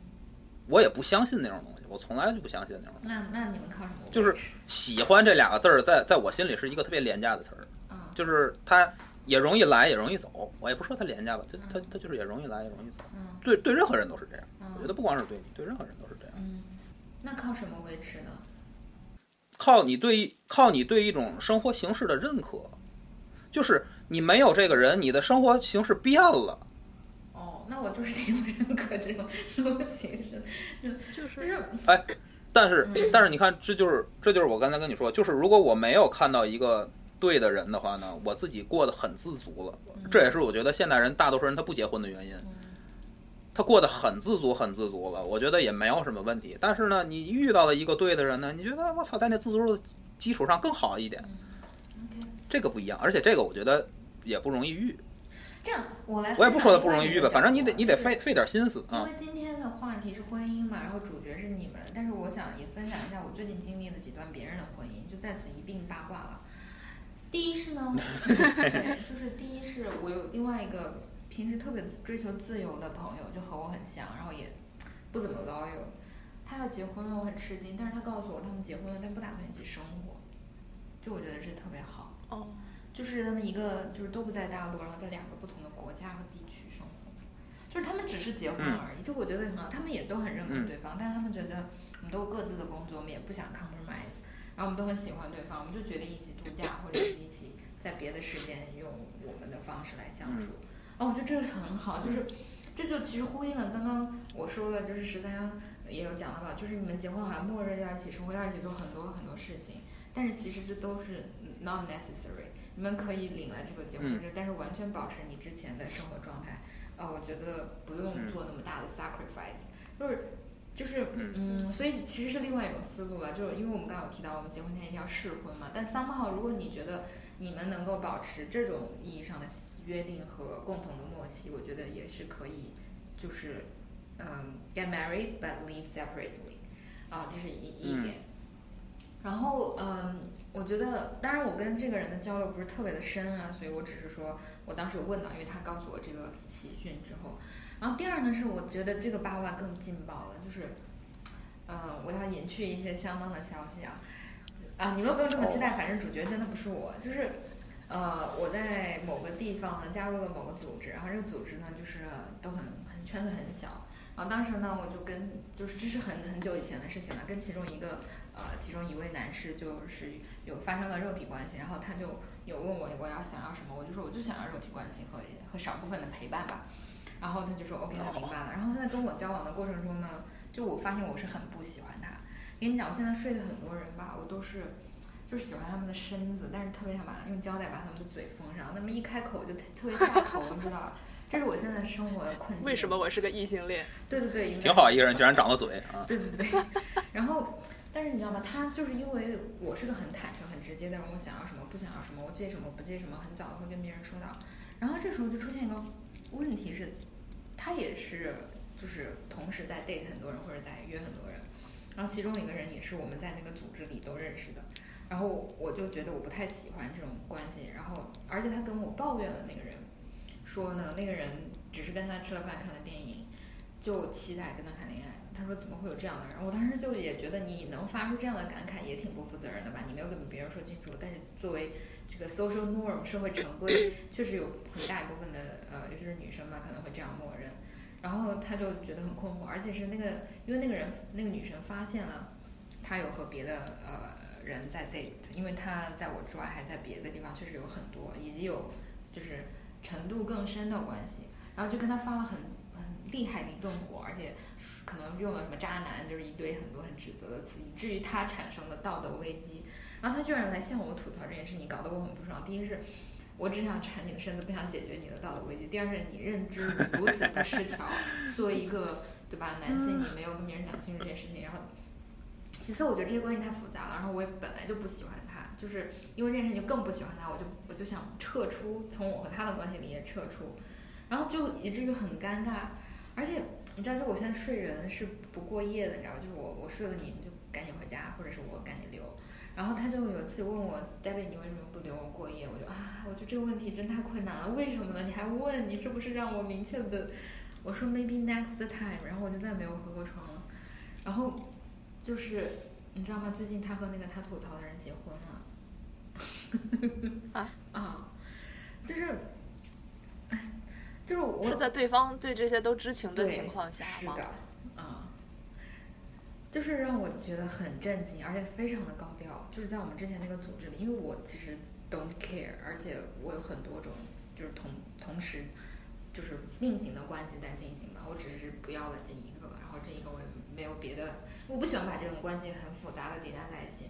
我也不相信那种东西，我从来就不相信那种。那那你们靠什么？就是喜欢这两个字儿，在在我心里是一个特别廉价的词儿。啊，就是它也容易来，也容易走。我也不说它廉价吧，它它它就是也容易来，也容易走。嗯，对对，任何人都是这样。嗯我觉得不光是对你，对任何人都是这样。嗯，那靠什么维持呢？靠你对靠你对一种生活形式的认可，就是你没有这个人，你的生活形式变了。哦，那我就是挺不认可这种这种形式，就就就是哎但是嗯但是你看，这就是这就是我刚才跟你说，就是如果我没有看到一个对的人的话呢，我自己过得很自足了。这也是我觉得现代人大多数人他不结婚的原因。他过得很自足，很自足了，我觉得也没有什么问题。但是呢，你遇到了一个对的人呢，你觉得我操，在那自足的基础上更好一点，这个不一样。而且这个我觉得也不容易遇。这样我来，我也不说它不容易遇吧，反正你得你得费。费点心思啊。因为今天的话题是婚姻嘛，然后主角是你们，但是我想也分享一下我最近经历的几段别人的婚姻，就在此一并八卦了。第一是呢，[LAUGHS] 对，就是第一是我有另外一个平时特别追求自由的朋友，就和我很像，然后也不怎么 loyal。他要结婚了，我很吃惊，但是他告诉我他们结婚了，但不打算一起生活，就我觉得这特别好。哦，就是他们一个就是都不在大陆，然后在两个不同的国家和地区生活，就是他们只是结婚而已。就我觉得很好，他们也都很认可对方，但是他们觉得我们都有各自的工作，我们也不想 compromise，然后我们都很喜欢对方，我们就决定一起度假或者是一起在别的时间用我们的方式来相处。哦，我觉得这个很好，就是这就其实呼应了刚刚我说的，就是十三幺也有讲到吧，就是你们结婚好像默认要一起生活，要一起做很多很多事情，但是其实这都是 not necessary。你们可以领了这个结婚证，但是完全保持你之前的生活状态。呃，我觉得不用做那么大的 sacrifice，就是就是嗯，所以其实是另外一种思路了。就是因为我们刚刚有提到，我们结婚前一定要试婚嘛。但 somehow 如果你觉得你们能够保持这种意义上的约定和共同的默契，我觉得也是可以，就是嗯，get married but live separately，啊，这是一一点。然后嗯，我觉得，当然我跟这个人的交流不是特别的深啊，所以我只是说我当时有问到，因为他告诉我这个喜讯之后。然后第二呢，是我觉得这个八卦更劲爆了，就是，嗯，我要隐去一些相当的消息啊，啊，你们不用这么期待，反正主角真的不是我，就是，呃，我在某个地方呢加入了某个组织，然后这个组织呢就是都很很圈子很小，然后当时呢我就跟就是这是很很久以前的事情了，跟其中一个呃其中一位男士就是有发生了肉体关系，然后他就有问我我要想要什么，我就说我就想要肉体关系和和少部分的陪伴吧。然后他就说 OK，他明白了。然后他在跟我交往的过程中呢，就我发现我是很不喜欢他。跟你讲，我现在睡的很多人吧，我都是就是喜欢他们的身子，但是特别想把用胶带把他们的嘴封上。那么一开口就特特别下头，你知道吧？这是我现在生活的困境。为什么？我是个异性恋？对对对，挺好，一个人居然长了嘴啊！对对对，[LAUGHS] 然后，但是你知道吗？他就是因为我是个很坦诚、很直接的人，我想要什么，不想要什么，我介什么，不介什么，很早的会跟别人说到。然后这时候就出现一个问题是，他也是就是同时在 date 很多人或者在约很多人，然后其中一个人也是我们在那个组织里都认识的。然后我就觉得我不太喜欢这种关系，然后而且他跟我抱怨了那个人，说呢那个人只是跟他吃了饭看了电影，就期待跟他谈恋爱。他说怎么会有这样的人？我当时就也觉得你能发出这样的感慨也挺不负责任的吧？你没有跟别人说清楚，但是作为这个 social norm 社会常规，确实有很大一部分的呃，尤其是女生吧可能会这样默认。然后他就觉得很困惑，而且是那个因为那个人那个女生发现了他有和别的呃。人在 date，因为他在我之外还在别的地方，确实有很多，以及有就是程度更深的关系，然后就跟他发了很很厉害的一顿火，而且可能用了什么渣男，就是一堆很多很指责的词，以至于他产生了道德危机，然后他居然来向我吐槽这件事情，搞得我很不爽。第一是，我只想缠你的身子，不想解决你的道德危机；第二是，你认知如此不失调，作为一个对吧男性，你没有跟别人讲清楚这件事情，然后。其次，我觉得这些关系太复杂了，然后我也本来就不喜欢他，就是因为这件事情更不喜欢他，我就我就想撤出，从我和他的关系里也撤出，然后就以至于很尴尬，而且你知道，就我现在睡人是不过夜的，你知道吧就是我我睡了你，你就赶紧回家，或者是我赶紧留。然后他就有一次问我，David，你为什么不留我过夜？我就啊，我觉得这个问题真太困难了，为什么呢？你还问，你是不是让我明确的？我说 Maybe next time，然后我就再没有回过床了，然后。就是你知道吗？最近他和那个他吐槽的人结婚了。啊 [LAUGHS] 啊！就是，就是我是在对方对这些都知情的情况下吗？是的，啊，就是让我觉得很震惊，而且非常的高调。就是在我们之前那个组织里，因为我其实 don't care，而且我有很多种，就是同同时就是并行的关系在进行吧。我只是不要了这一个，然后这一个我也没有别的。我不喜欢把这种关系很复杂的叠加在一起，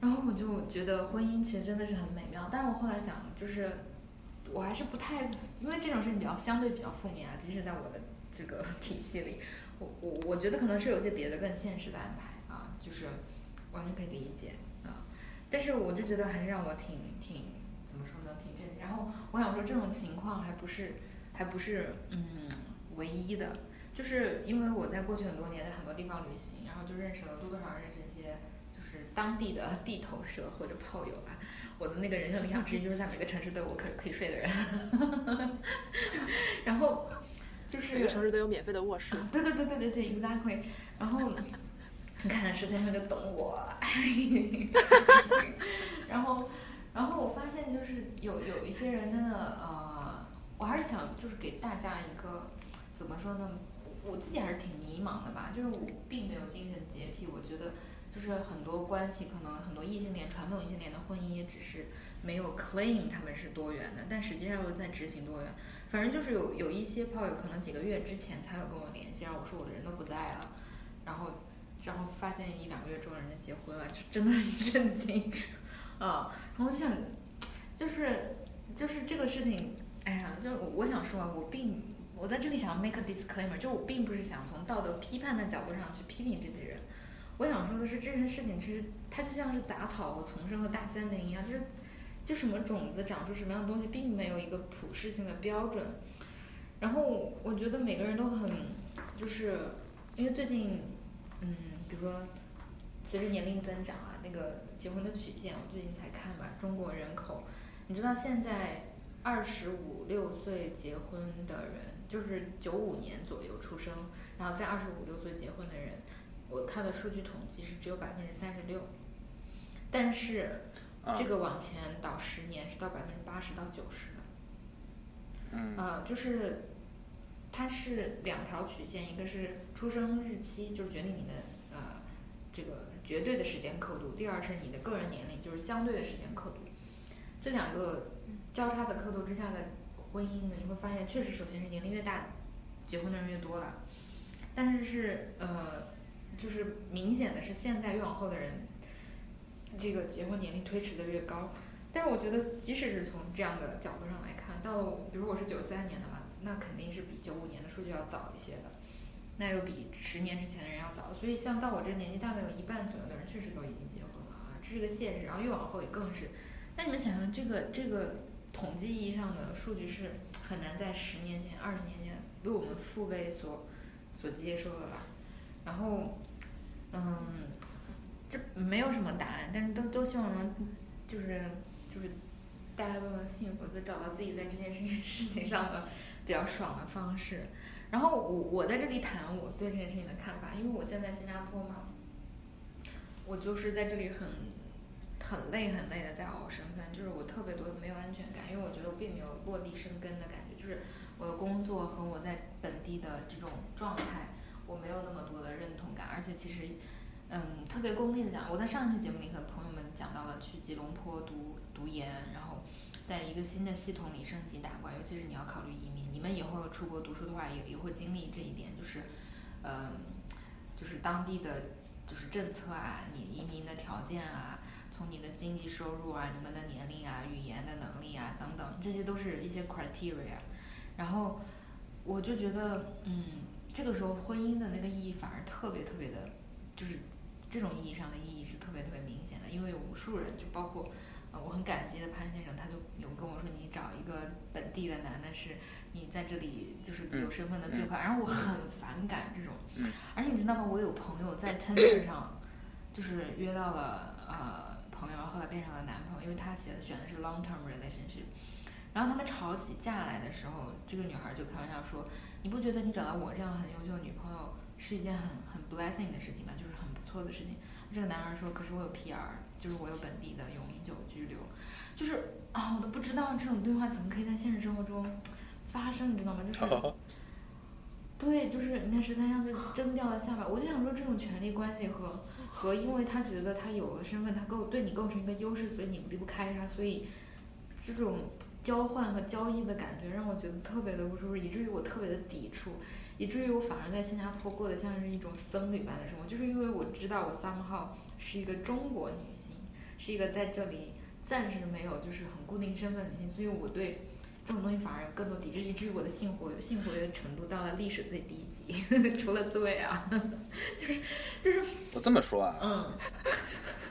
然后我就觉得婚姻其实真的是很美妙。但是我后来想，就是我还是不太，因为这种事情比较相对比较负面啊。即使在我的这个 [LAUGHS] 体系里，我我我觉得可能是有些别的更现实的安排啊，就是完全可以理解啊。但是我就觉得还是让我挺挺怎么说呢，挺震惊。然后我想说，这种情况还不是还不是嗯唯一的。就是因为我在过去很多年在很多地方旅行，然后就认识了多多少少认识一些就是当地的地头蛇或者炮友吧。我的那个人生理想之一就是在每个城市都有我可可以睡的人。[LAUGHS] 然后就是每个城市都有免费的卧室。对对对对对对，exactly。然后你看石先生就懂我。[LAUGHS] 然后然后我发现就是有有一些人真的呃，我还是想就是给大家一个怎么说呢？我自己还是挺迷茫的吧，就是我并没有精神洁癖，我觉得就是很多关系，可能很多异性恋、传统异性恋的婚姻也只是没有 claim 他们是多元的，但实际上又在执行多元。反正就是有有一些炮友可能几个月之前才有跟我联系，然后我说我的人都不在了，然后然后发现一两个月之后人家结婚了，就真的很震惊啊！然后我想，就是就是这个事情，哎呀，就是我想说啊，我并。我在这里想要 make a disclaimer，就我并不是想从道德批判的角度上去批评这些人。我想说的是，这件事情其实它就像是杂草和丛生和大森林一样，就是就什么种子长出什么样的东西，并没有一个普世性的标准。然后我觉得每个人都很，就是因为最近，嗯，比如说随着年龄增长啊，那个结婚的曲线，我最近才看吧，中国人口，你知道现在二十五六岁结婚的人。就是九五年左右出生，然后在二十五六岁结婚的人，我看的数据统计是只有百分之三十六，但是这个往前倒十年是到百分之八十到九十的，嗯，呃，就是它是两条曲线，一个是出生日期，就是决定你的呃这个绝对的时间刻度，第二是你的个人年龄，就是相对的时间刻度，这两个交叉的刻度之下的。婚姻呢，你会发现确实，首先是年龄越大，结婚的人越多了，但是是呃，就是明显的是现在越往后的人，这个结婚年龄推迟的越高。但是我觉得，即使是从这样的角度上来看，到了，比如我是九三年的嘛，那肯定是比九五年的数据要早一些的，那又比十年之前的人要早。所以像到我这年纪，大概有一半左右的人确实都已经结婚了啊，这是个现实。然后越往后也更是。那你们想想，这个这个统计意义上的数据是很难在十年前、二十年前为我们父辈所所接受的吧？然后，嗯，这没有什么答案，但是都都希望能就是就是大家都能幸福的找到自己在这件事情 [LAUGHS] 事情上的比较爽的方式。然后我我在这里谈我对这件事情的看法，因为我现在新加坡嘛，我就是在这里很很累很累的在熬身份，就是我特别多的没有安全感，因为我觉得我并没有落地生根的感觉，就是我的工作和我在本地的这种状态，我没有那么多的认同感，而且其实，嗯，特别功利的讲，我在上一期节目里和朋友们讲到了去吉隆坡读读研，然后在一个新的系统里升级打怪，尤其是你要考虑移民，你们以后出国读书的话，也也会经历这一点，就是，嗯，就是当地的就是政策啊，你移民的条件啊。从你的经济收入啊，你们的年龄啊，语言的能力啊，等等，这些都是一些 criteria。然后我就觉得，嗯，这个时候婚姻的那个意义反而特别特别的，就是这种意义上的意义是特别特别明显的。因为无数人，就包括呃，我很感激的潘先生，他就有跟我说，你找一个本地的男的，是你在这里就是有身份的最快。然后我很反感这种，而且你知道吗？我有朋友在 Tinder [COUGHS] 上就是约到了呃。朋友，后来变成了男朋友，因为他写的选的是 long term relationship。然后他们吵起架来的时候，这个女孩就开玩笑说：“你不觉得你找到我这样很优秀的女朋友是一件很很 blessing 的事情吗？就是很不错的事情。”这个男孩说：“可是我有 PR，就是我有本地的永久居留。”就是啊，我都不知道这种对话怎么可以在现实生活中发生，你知道吗？就是，[LAUGHS] 对，就是你看十三香就挣掉了下巴，我就想说这种权力关系和。和因为他觉得他有了身份，他构对你构成一个优势，所以你离不开他，所以这种交换和交易的感觉让我觉得特别的不舒服，以至于我特别的抵触，以至于我反而在新加坡过得像是一种僧侣般的生活，就是因为我知道我 somehow 是一个中国女性，是一个在这里暂时没有就是很固定身份的女性，所以我对。这种东西反而更多抵制，以至于我的性活性活跃程度到了历史最低级，[LAUGHS] 除了自慰啊，[LAUGHS] 就是就是。我这么说啊，嗯，[LAUGHS]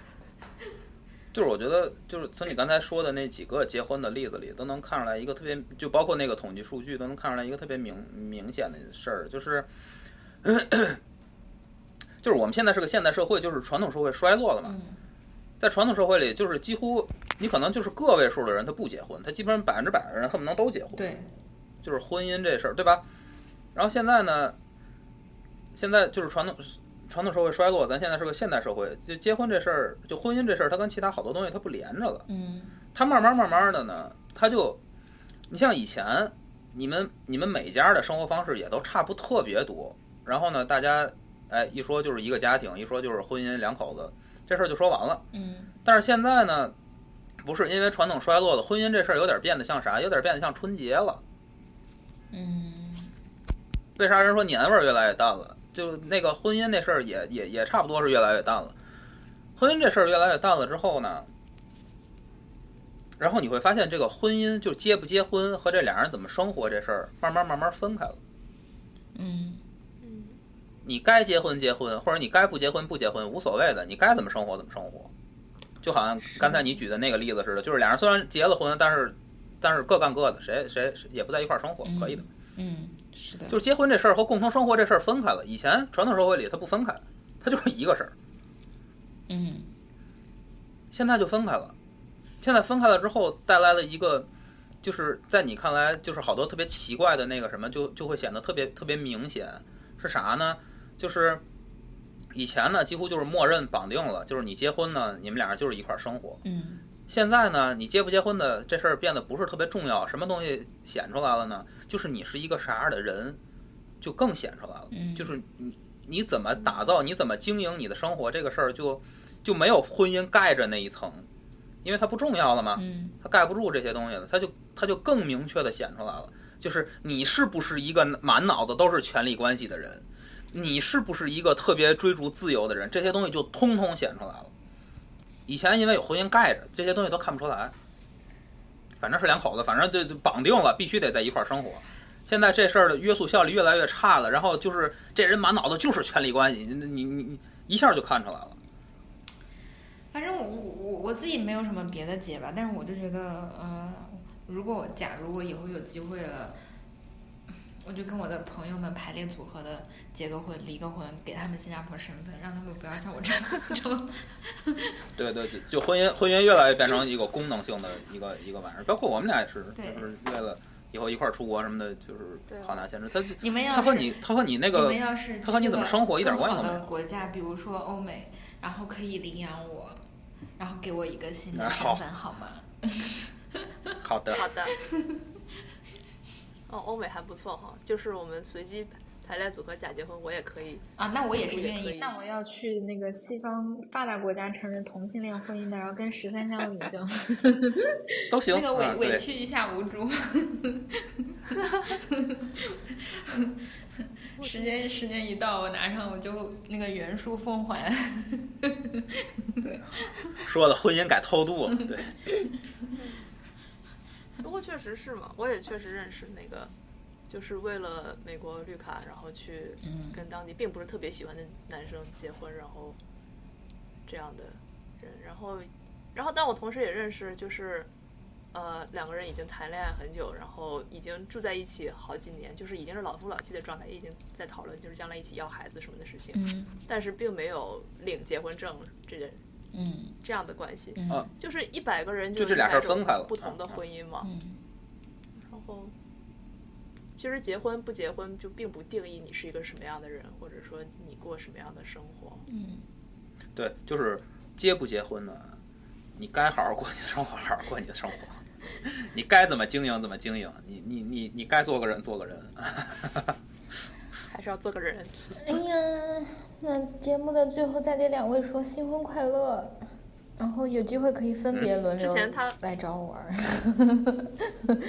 就是我觉得，就是从你刚才说的那几个结婚的例子里，都能看出来一个特别，就包括那个统计数据，都能看出来一个特别明明显的事儿，就是，[COUGHS] 就是我们现在是个现代社会，就是传统社会衰落了嘛。在传统社会里，就是几乎你可能就是个位数的人他不结婚，他基本上百分之百的人恨不能都结婚。对，就是婚姻这事儿，对吧？然后现在呢，现在就是传统传统社会衰落，咱现在是个现代社会，就结婚这事儿，就婚姻这事儿，它跟其他好多东西它不连着了。嗯。它慢慢慢慢的呢，它就，你像以前你们你们每家的生活方式也都差不特别多，然后呢，大家哎一说就是一个家庭，一说就是婚姻两口子。这事儿就说完了。嗯，但是现在呢，不是因为传统衰落了，婚姻这事儿有点变得像啥？有点变得像春节了。嗯，为啥人说年味儿越来越淡了？就那个婚姻那事儿也也也差不多是越来越淡了。婚姻这事儿越来越淡了之后呢，然后你会发现这个婚姻就结不结婚和这俩人怎么生活这事儿，慢慢慢慢分开了。嗯嗯。你该结婚结婚，或者你该不结婚不结婚，无所谓的。你该怎么生活怎么生活，就好像刚才你举的那个例子似的，就是俩人虽然结了婚，但是但是各干各的，谁谁也不在一块儿生活，可以的。嗯，是的。就是结婚这事儿和共同生活这事儿分开了。以前传统社会里它不分开，它就是一个事儿。嗯。现在就分开了，现在分开了之后带来了一个，就是在你看来就是好多特别奇怪的那个什么，就就会显得特别特别明显，是啥呢？就是以前呢，几乎就是默认绑定了，就是你结婚呢，你们俩人就是一块儿生活。嗯。现在呢，你结不结婚的这事儿变得不是特别重要，什么东西显出来了呢？就是你是一个啥样的人，就更显出来了。嗯。就是你你怎么打造，你怎么经营你的生活，这个事儿就就没有婚姻盖着那一层，因为它不重要了嘛。嗯。它盖不住这些东西了，它就它就更明确的显出来了，就是你是不是一个满脑子都是权力关系的人。你是不是一个特别追逐自由的人？这些东西就通通显出来了。以前因为有婚姻盖着，这些东西都看不出来。反正是两口子，反正就绑定了，必须得在一块儿生活。现在这事儿的约束效率越来越差了，然后就是这人满脑子就是权力关系，你你你一下就看出来了。反正我我我自己没有什么别的结吧，但是我就觉得，呃，如果假如我以后有机会了，我就跟我的朋友们排列组合的结个婚、离个婚，给他们新加坡身份，让他们不要像我这样这么。[LAUGHS] 对对对，就婚姻婚姻越来越变成一个功能性的一个一个玩意儿，包括我们俩也是，就是为了以后一块儿出国什么的，就是好拿限制。他你们要是他和你他和你那你个们要是他和你怎么生活一点关系都没有国家，比如说欧美，然后可以领养我，然后给我一个新的那好身份，好吗？[LAUGHS] 好的，好的。哦，欧美还不错哈，就是我们随机排列组合假结婚，我也可以。啊，那我也是愿意。那我要去那个西方发达国家承认同性恋婚姻的，然后跟十三香领证，都行。[LAUGHS] 那个委啊委屈一下无主。[LAUGHS] 时间时间一到，我拿上我就那个原数奉还。说的婚姻改偷渡了，对，[LAUGHS] 不过确实是嘛，我也确实认识那个，就是为了美国绿卡，然后去嗯。跟当地并不是特别喜欢的男生结婚，然后这样的人，然后，然后但我同时也认识，就是呃两个人已经谈恋爱很久，然后已经住在一起好几年，就是已经是老夫老妻的状态，已经在讨论就是将来一起要孩子什么的事情，嗯。但是并没有领结婚证这个嗯这样的关系，嗯啊就是一百个人就这俩事儿分开了不同的婚姻嘛。嗯然后，其实结婚不结婚就并不定义你是一个什么样的人，或者说你过什么样的生活。嗯对，就是结不结婚呢？你该好好过你的生活，好好过你的生活。[LAUGHS] 你该怎么经营怎么经营，你你你你该做个人做个人。还是要做个人。哎呀，那节目的最后再给两位说新婚快乐，然后有机会可以分别轮流之前他来找我玩儿。[LAUGHS]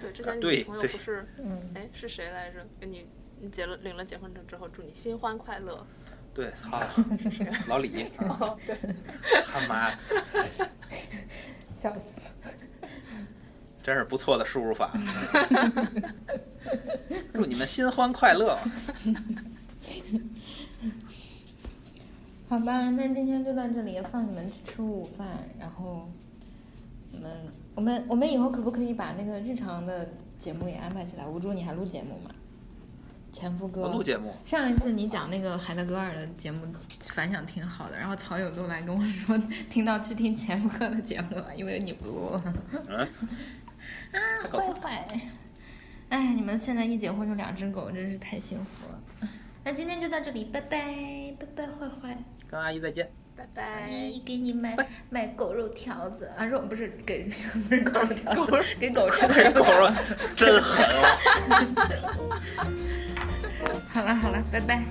对，之前你女朋友不是，嗯，哎，是谁来着？跟你你结了领了结婚证之后，祝你新欢快乐。对，操，[LAUGHS] 老李，哦，对，[LAUGHS] 他妈笑死。真是不错的输入法。[LAUGHS] [LAUGHS] 祝你们新欢快乐。[LAUGHS] 好吧，那今天就到这里，放你们去吃午饭，然后我们我们我们以后可不可以把那个日常的节目也安排起来？无助你还录节目吗？前夫哥我录节目，上一次你讲那个海德格尔的节目反响挺好的，然后曹友都来跟我说听到去听前夫哥的节目了，因为你不录了。嗯，啊坏坏。哎你们现在一结婚就两只狗真是太幸福了。那今天就到这里拜拜拜拜坏坏。跟阿姨再见。拜拜。阿姨给你买买狗肉条子。啊肉不是给不是狗肉条子给狗吃的肉真好 [LAUGHS] 好了好了拜拜。